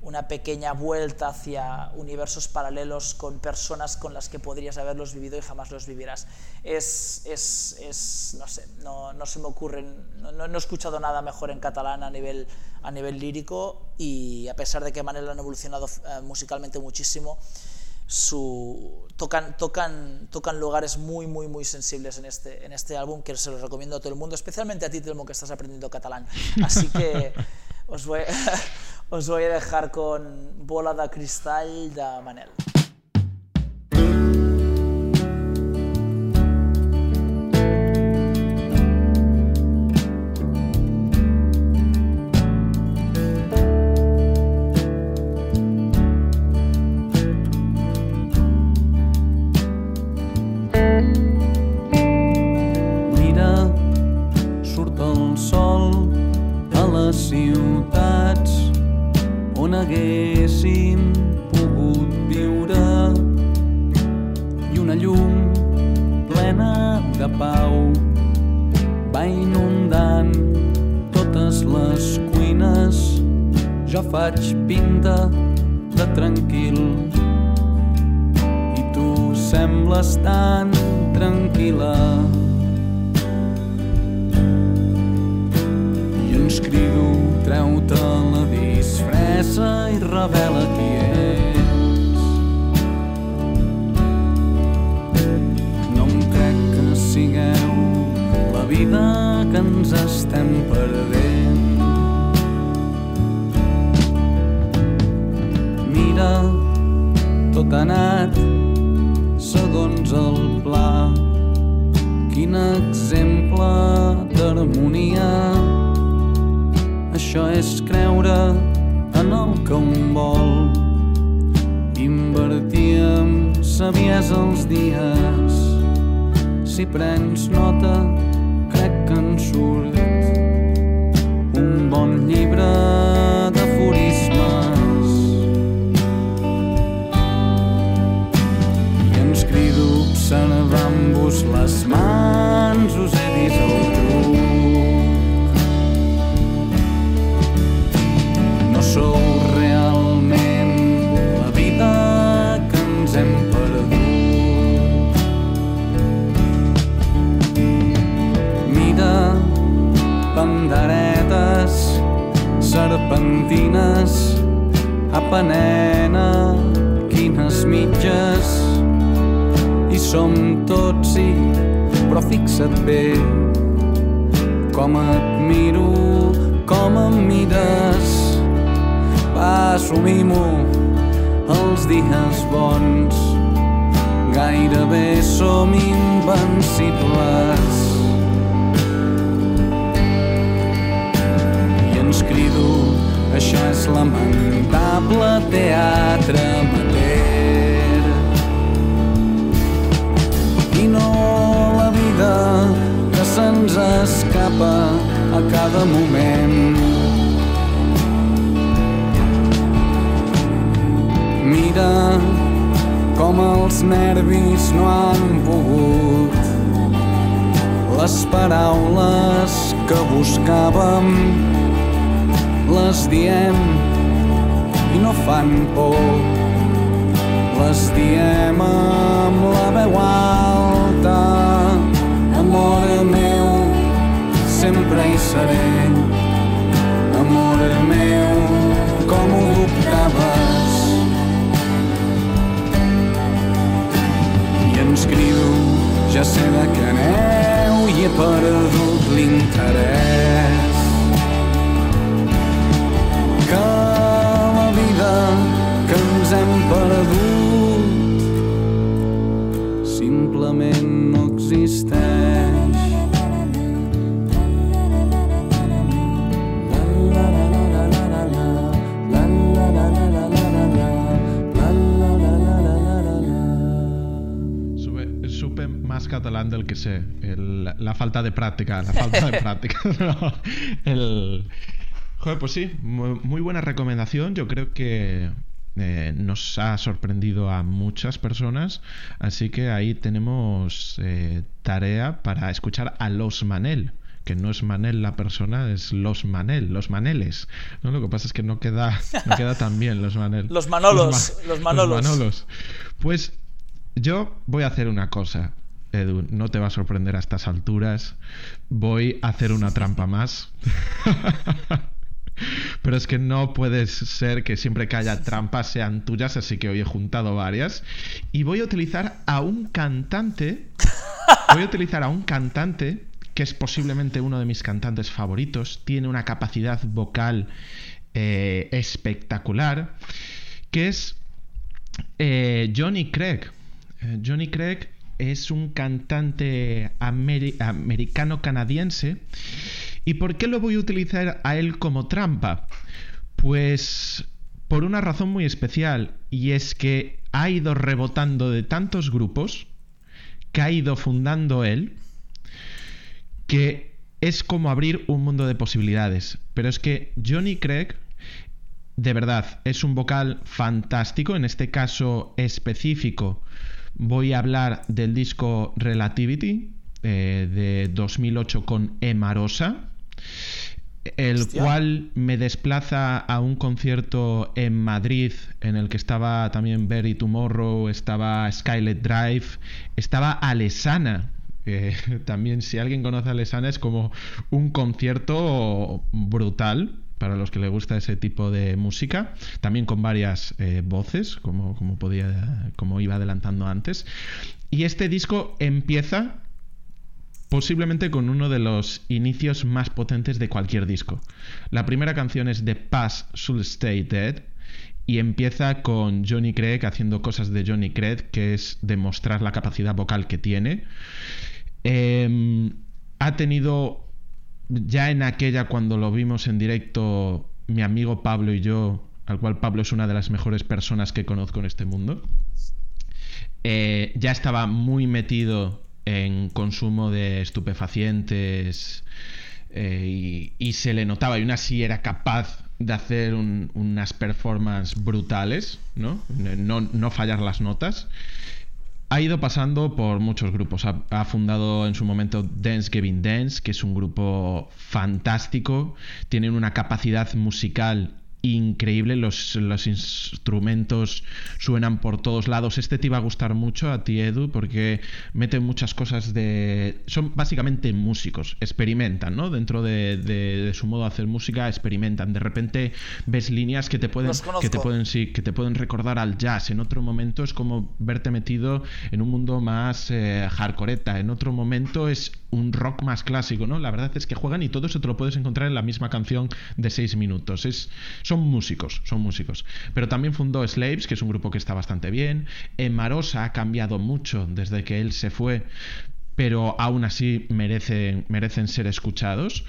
una pequeña vuelta hacia universos paralelos con personas con las que podrías haberlos vivido y jamás los vivirás. Es, es, es no sé, no, no se me ocurren, no, no- he escuchado nada mejor en catalán a nivel, a nivel lírico y a pesar de que Manel han evolucionado eh, musicalmente muchísimo, su, tocan, tocan, tocan lugares muy, muy, muy sensibles en este, en este álbum que se los recomiendo a todo el mundo, especialmente a ti, Telmo, que estás aprendiendo catalán. Así que os voy, os voy a dejar con Bola de Cristal de Manel. be de práctica, la falta de práctica. No, el... Joder, pues sí, muy, muy buena recomendación. Yo creo que eh, nos ha sorprendido a muchas personas. Así que ahí tenemos eh, tarea para escuchar a Los Manel. Que no es Manel la persona, es Los Manel, Los Maneles. ¿no? Lo que pasa es que no queda, no queda tan bien Los Manel. Los Manolos, los Manolos. Manolos. Pues yo voy a hacer una cosa, Edu, no te va a sorprender a estas alturas. Voy a hacer una trampa más. Pero es que no puede ser que siempre que haya trampas sean tuyas, así que hoy he juntado varias. Y voy a utilizar a un cantante. Voy a utilizar a un cantante que es posiblemente uno de mis cantantes favoritos. Tiene una capacidad vocal eh, espectacular. Que es eh, Johnny Craig. Eh, Johnny Craig es un cantante ameri- americano-canadiense. ¿Y por qué lo voy a utilizar a él como trampa? Pues por una razón muy especial, y es que ha ido rebotando de tantos grupos que ha ido fundando él, que es como abrir un mundo de posibilidades. Pero es que Johnny Craig de verdad, es un vocal fantástico. En este caso específico, voy a hablar del disco Relativity eh, de 2008 con Emarosa, el Hostia. cual me desplaza a un concierto en Madrid en el que estaba también Berry Tomorrow, estaba Skylet Drive, estaba Alesana. Eh, también si alguien conoce a Alesana es como un concierto brutal para los que le gusta ese tipo de música, también con varias eh, voces, como, como podía, como iba adelantando antes. Y este disco empieza posiblemente con uno de los inicios más potentes de cualquier disco. La primera canción es The Past Should Stay Dead y empieza con Johnny Craig haciendo cosas de Johnny Craig, que es demostrar la capacidad vocal que tiene. Eh, ha tenido ya en aquella cuando lo vimos en directo mi amigo Pablo y yo, al cual Pablo es una de las mejores personas que conozco en este mundo, eh, ya estaba muy metido en consumo de estupefacientes eh, y, se le notaba, y aún así era capaz de hacer un- unas performances brutales. No, no fallar las notas. Ha ido pasando por muchos grupos. Ha, fundado en su momento Dance Giving Dance, que es un grupo fantástico. Tienen una capacidad musical increíble, los, los instrumentos suenan por todos lados. Este te iba a gustar mucho a ti, Edu, porque mete muchas cosas de... Son básicamente músicos, experimentan, ¿no? Dentro de, de- de su modo de hacer música, experimentan. De repente ves líneas que te pueden, que te pueden, sí, que te pueden recordar al jazz. En otro momento es como verte metido en un mundo más eh, hardcoreta. En otro momento es un rock más clásico, ¿no? La verdad es que juegan y todo eso te lo puedes encontrar en la misma canción de seis minutos. Es, son músicos, son músicos. Pero también fundó Slaves, que es un grupo que está bastante bien. Marosa ha cambiado mucho desde que él se fue, pero aún así merecen, merecen ser escuchados.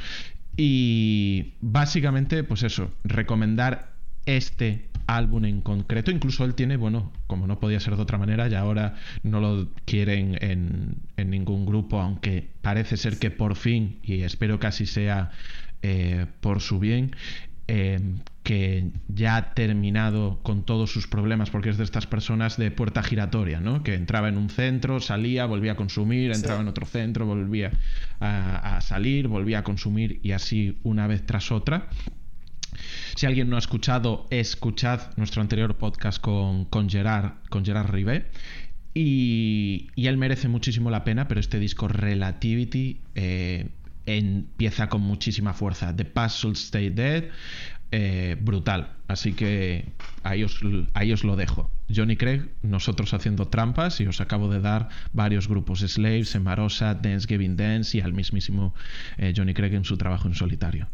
Y básicamente, pues eso, recomendar este álbum en concreto. Incluso él tiene, bueno, como no podía ser de otra manera, y ahora no lo quieren en, en ningún grupo, aunque parece ser que por fin, y espero que así sea eh, por su bien, eh, que ya ha terminado con todos sus problemas, porque es de estas personas de puerta giratoria, ¿no? Que entraba en un centro, salía, volvía a consumir, entraba en otro centro, volvía a, a salir, volvía a consumir y así una vez tras otra. Si alguien no ha escuchado, escuchad nuestro anterior podcast con, Gerard, con Gerard. Y, y él merece muchísimo la pena, pero este disco Relativity eh, empieza con muchísima fuerza. The Past Should Stay Dead, eh, brutal. Así que ahí os, ahí os lo dejo. Johnny Craig, nosotros haciendo trampas y os acabo de dar varios grupos, Slaves, Emarosa, Dance Giving Dance y al mismísimo eh, Johnny Craig en su trabajo en solitario.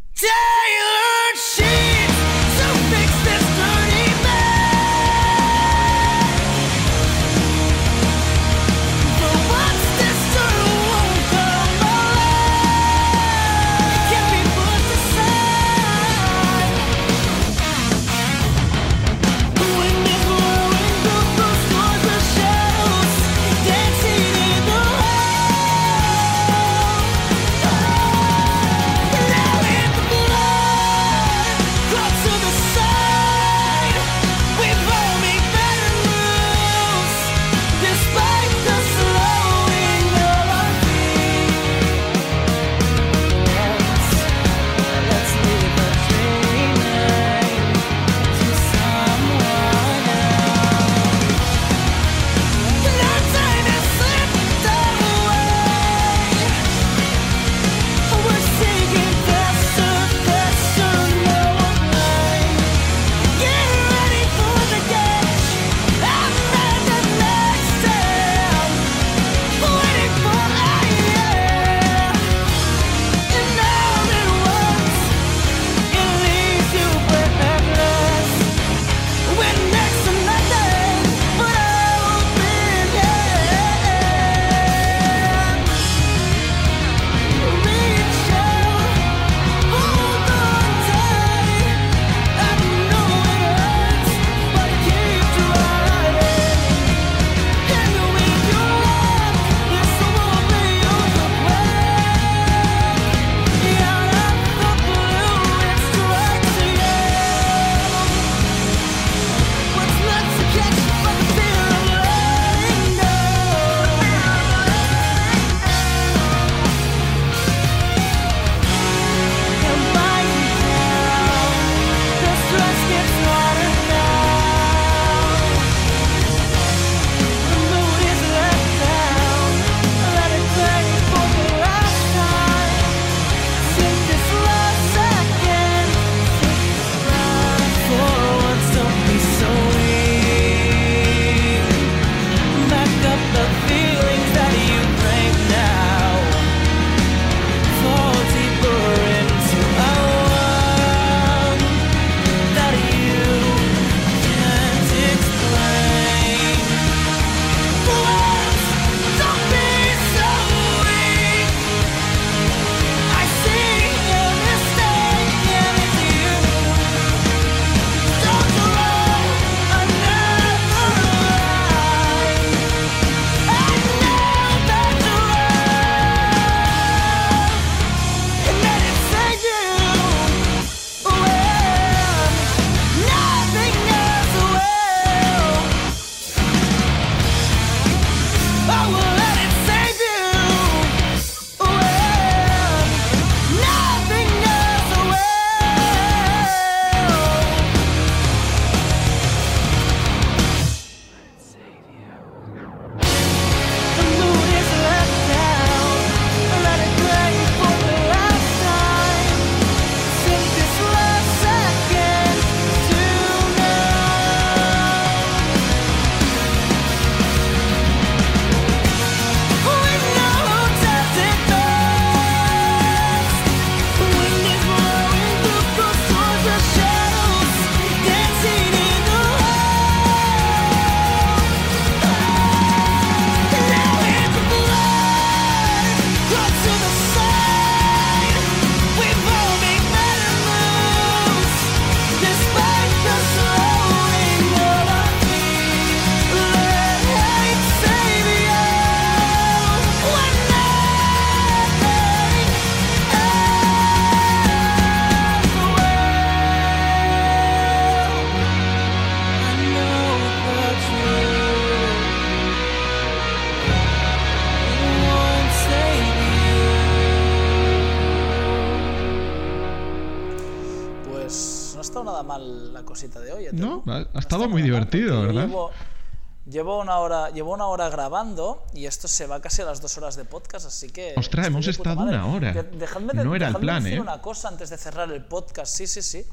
Una hora, llevo una hora grabando y esto se va casi a las dos horas de podcast, así que. Ostras, hemos estado madre. una hora. De- dejadme de- No era el dejadme plan, decir ¿eh? una cosa antes de cerrar el podcast. Sí, sí, sí.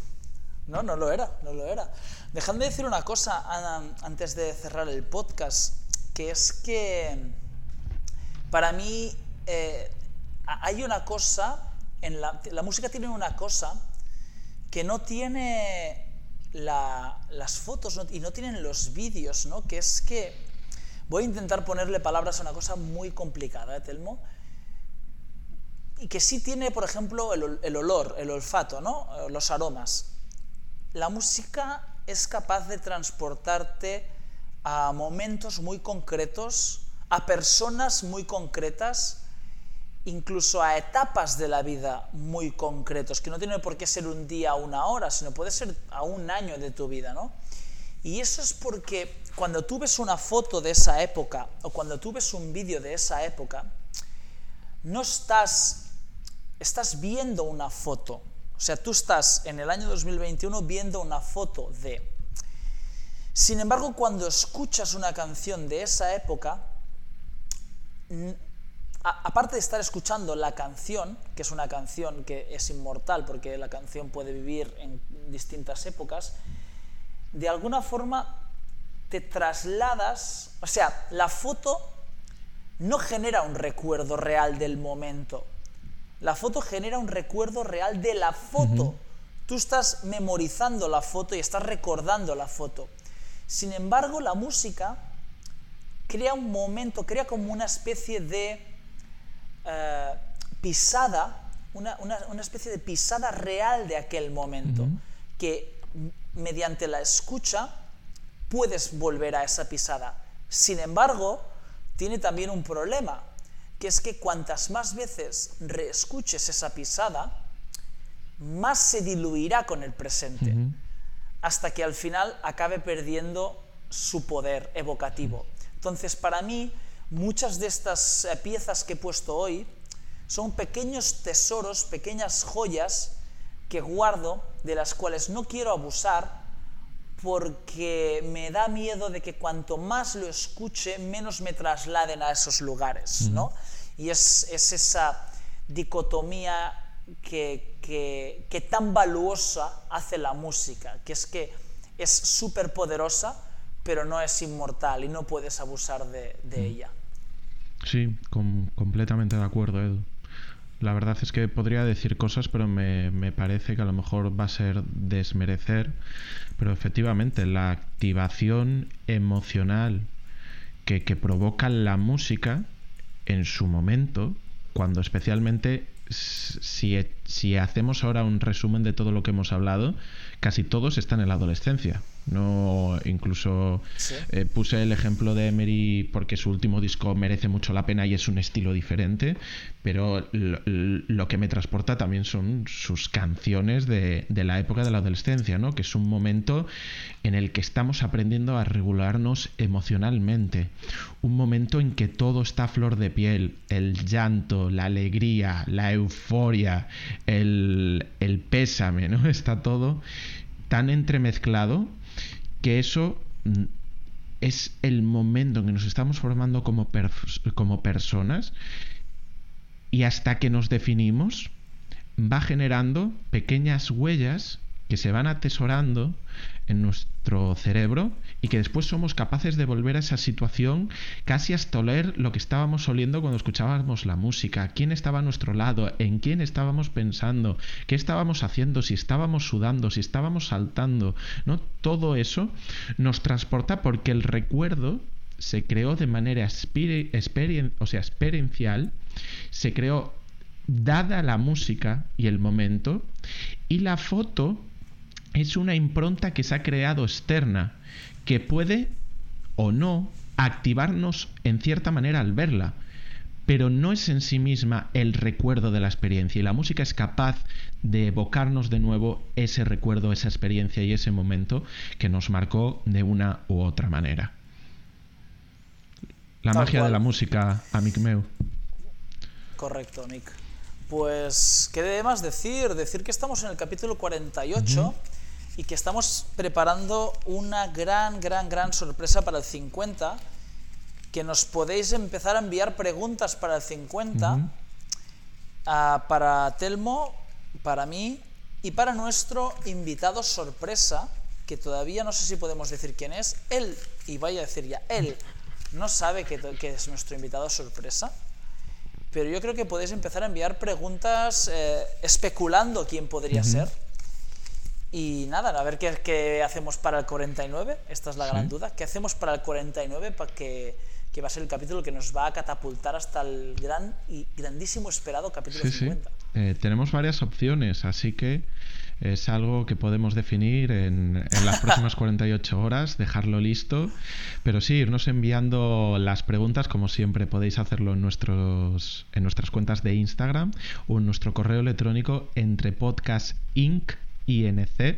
No, no lo era, no lo era. Dejadme decir una cosa antes de cerrar el podcast, que es que para mí eh, ha- hay una cosa, en la, la música tiene una cosa que no tiene la- las fotos no- y no tienen los vídeos, ¿no? Que es que voy a intentar ponerle palabras a una cosa muy complicada, ¿eh, Telmo? Y que sí tiene, por ejemplo, el, ol- el olor, el olfato, ¿no? Eh, Los aromas. La música es capaz de transportarte a momentos muy concretos, a personas muy concretas, incluso a etapas de la vida muy concretos, que no tiene por qué ser un día o una hora, sino puede ser a un año de tu vida, ¿no? Y eso es porque cuando tú ves una foto de esa época o cuando tú ves un vídeo de esa época, no estás, estás viendo una foto. O sea, tú estás en el año 2021 viendo una foto de... Sin embargo, cuando escuchas una canción de esa época, aparte de estar escuchando la canción, que es una canción que es inmortal porque la canción puede vivir en distintas épocas, de alguna forma te trasladas, o sea, la foto no genera un recuerdo real del momento, la foto genera un recuerdo real de la foto. Tú estás memorizando la foto y estás recordando la foto. Sin embargo, la música crea un momento, crea como una especie de eh, pisada, una, una- una especie de pisada real de aquel momento, que mediante la escucha puedes volver a esa pisada. Sin embargo, tiene también un problema, que es que cuantas más veces reescuches esa pisada, más se diluirá con el presente, hasta que al final acabe perdiendo su poder evocativo. Entonces, para mí, muchas de estas eh, piezas que he puesto hoy son pequeños tesoros, pequeñas joyas que guardo, de las cuales no quiero abusar, porque me da miedo de que cuanto más lo escuche, menos me trasladen a esos lugares, ¿no? Y es, es esa dicotomía que, que- que tan valuosa hace la música, que es que es súper poderosa, pero no es inmortal y no puedes abusar de, de ella. Sí, com- completamente de acuerdo, Edu. La verdad es que podría decir cosas, pero me, me parece que a lo mejor va a ser desmerecer. Pero efectivamente, la activación emocional que, que provoca la música en su momento, cuando especialmente si, si hacemos ahora un resumen de todo lo que hemos hablado, casi todos están en la adolescencia. No, incluso Sí. eh, puse el ejemplo de Emery porque su último disco merece mucho la pena y es un estilo diferente, pero lo, lo que me transporta también son sus canciones de, de la época de la adolescencia, ¿no? que es un momento en el que estamos aprendiendo a regularnos emocionalmente, un momento en que todo está a flor de piel, el llanto, la alegría, la euforia, el, el pésame, ¿no? está todo tan entremezclado que eso mm, es el momento en que nos estamos formando como, pers- como personas y hasta que nos definimos va generando pequeñas huellas que se van atesorando en nuestro cerebro y que después somos capaces de volver a esa situación casi hasta oler lo que estábamos oliendo cuando escuchábamos la música, quién estaba a nuestro lado, en quién estábamos pensando, qué estábamos haciendo, si estábamos sudando, si estábamos saltando, ¿no? Todo eso nos transporta porque el recuerdo se creó de manera o sea, experiencial, se creó dada la música y el momento, y la foto es una impronta que se ha creado externa, que puede o no activarnos en cierta manera al verla, pero no es en sí misma el recuerdo de la experiencia y la música es capaz de evocarnos de nuevo ese recuerdo, esa experiencia y ese momento que nos marcó de una u otra manera. La Tal magia de la música, amic meu. Correcto, Nick. Pues, ¿qué de más decir? Decir que estamos en el capítulo 48 y que estamos preparando una gran, gran, gran sorpresa para el 50. Que nos podéis empezar a enviar preguntas para el 50, ah, para Telmo, para mí y para nuestro invitado sorpresa, que todavía no sé si podemos decir quién es. Él, y vaya a decir ya, él no sabe que, que es nuestro invitado sorpresa. Pero yo creo que podéis empezar a enviar preguntas eh, especulando quién podría ser. Y nada, a ver qué, qué hacemos para el 49. Esta es la gran duda. ¿Qué hacemos para el 49? Para que, que va a ser el capítulo que nos va a catapultar hasta el gran y grandísimo esperado capítulo Sí, sí. 50. Eh, tenemos varias opciones, así que es algo que podemos definir en, en las próximas 48 horas, dejarlo listo. Pero sí, irnos enviando las preguntas, como siempre podéis hacerlo en, nuestros, en nuestras cuentas de Instagram o en nuestro correo electrónico entre podcastinc inc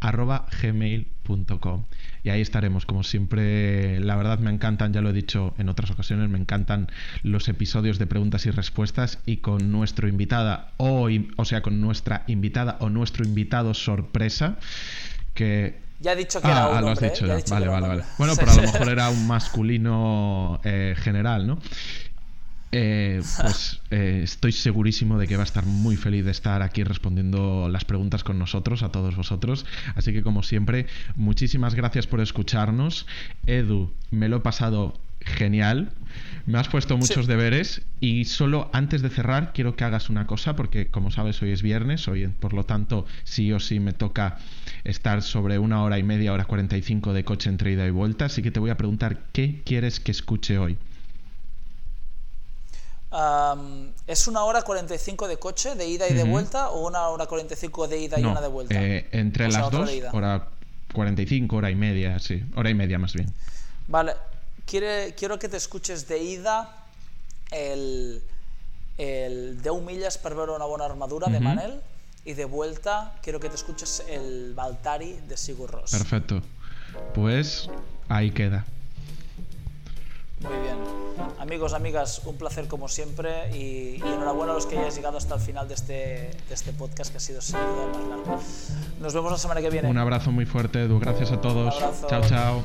arroba gmail.com y ahí estaremos como siempre la verdad me encantan ya lo he dicho en otras ocasiones me encantan los episodios de preguntas y respuestas y con nuestro invitada o, in- o sea con nuestra invitada o nuestro invitado sorpresa que Ya he dicho que era Ah, un ah, lo has hombre, ¿eh? dicho Ya he ya. dicho Vale, era vale, vale. Bueno, pero a lo mejor era un masculino eh, general, ¿no? Eh, pues eh, estoy segurísimo de que va a estar muy feliz de estar aquí respondiendo las preguntas con nosotros, a todos vosotros. Así que como siempre, muchísimas gracias por escucharnos. Edu, me lo he pasado genial. Me has puesto muchos deberes y solo antes de cerrar quiero que hagas una cosa porque como sabes hoy es viernes, hoy por lo tanto sí o sí me toca estar sobre una hora y media, hora 45 de coche entre ida y vuelta, así que te voy a preguntar qué quieres que escuche hoy. ¿Es una hora 45 de coche, de ida y de vuelta, o una hora 45 de ida y No, una de vuelta? eh, entre O sea, las dos, hora 45, hora y media, sí, hora y media más bien. Vale, quiere, quiero que te escuches de ida el, el 10 millas per veure una bona armadura de. Manel y de vuelta quiero que te escuches el Baltari de Sigur Rós. Perfecto. Pues ahí queda. Muy bien. Amigos, amigas, un placer como siempre y, y enhorabuena a los que hayáis llegado hasta el final de este, de este podcast que ha sido sin duda más largo. Nos vemos la semana que viene. Un abrazo muy fuerte, Edu. Gracias a todos. Chao, chao.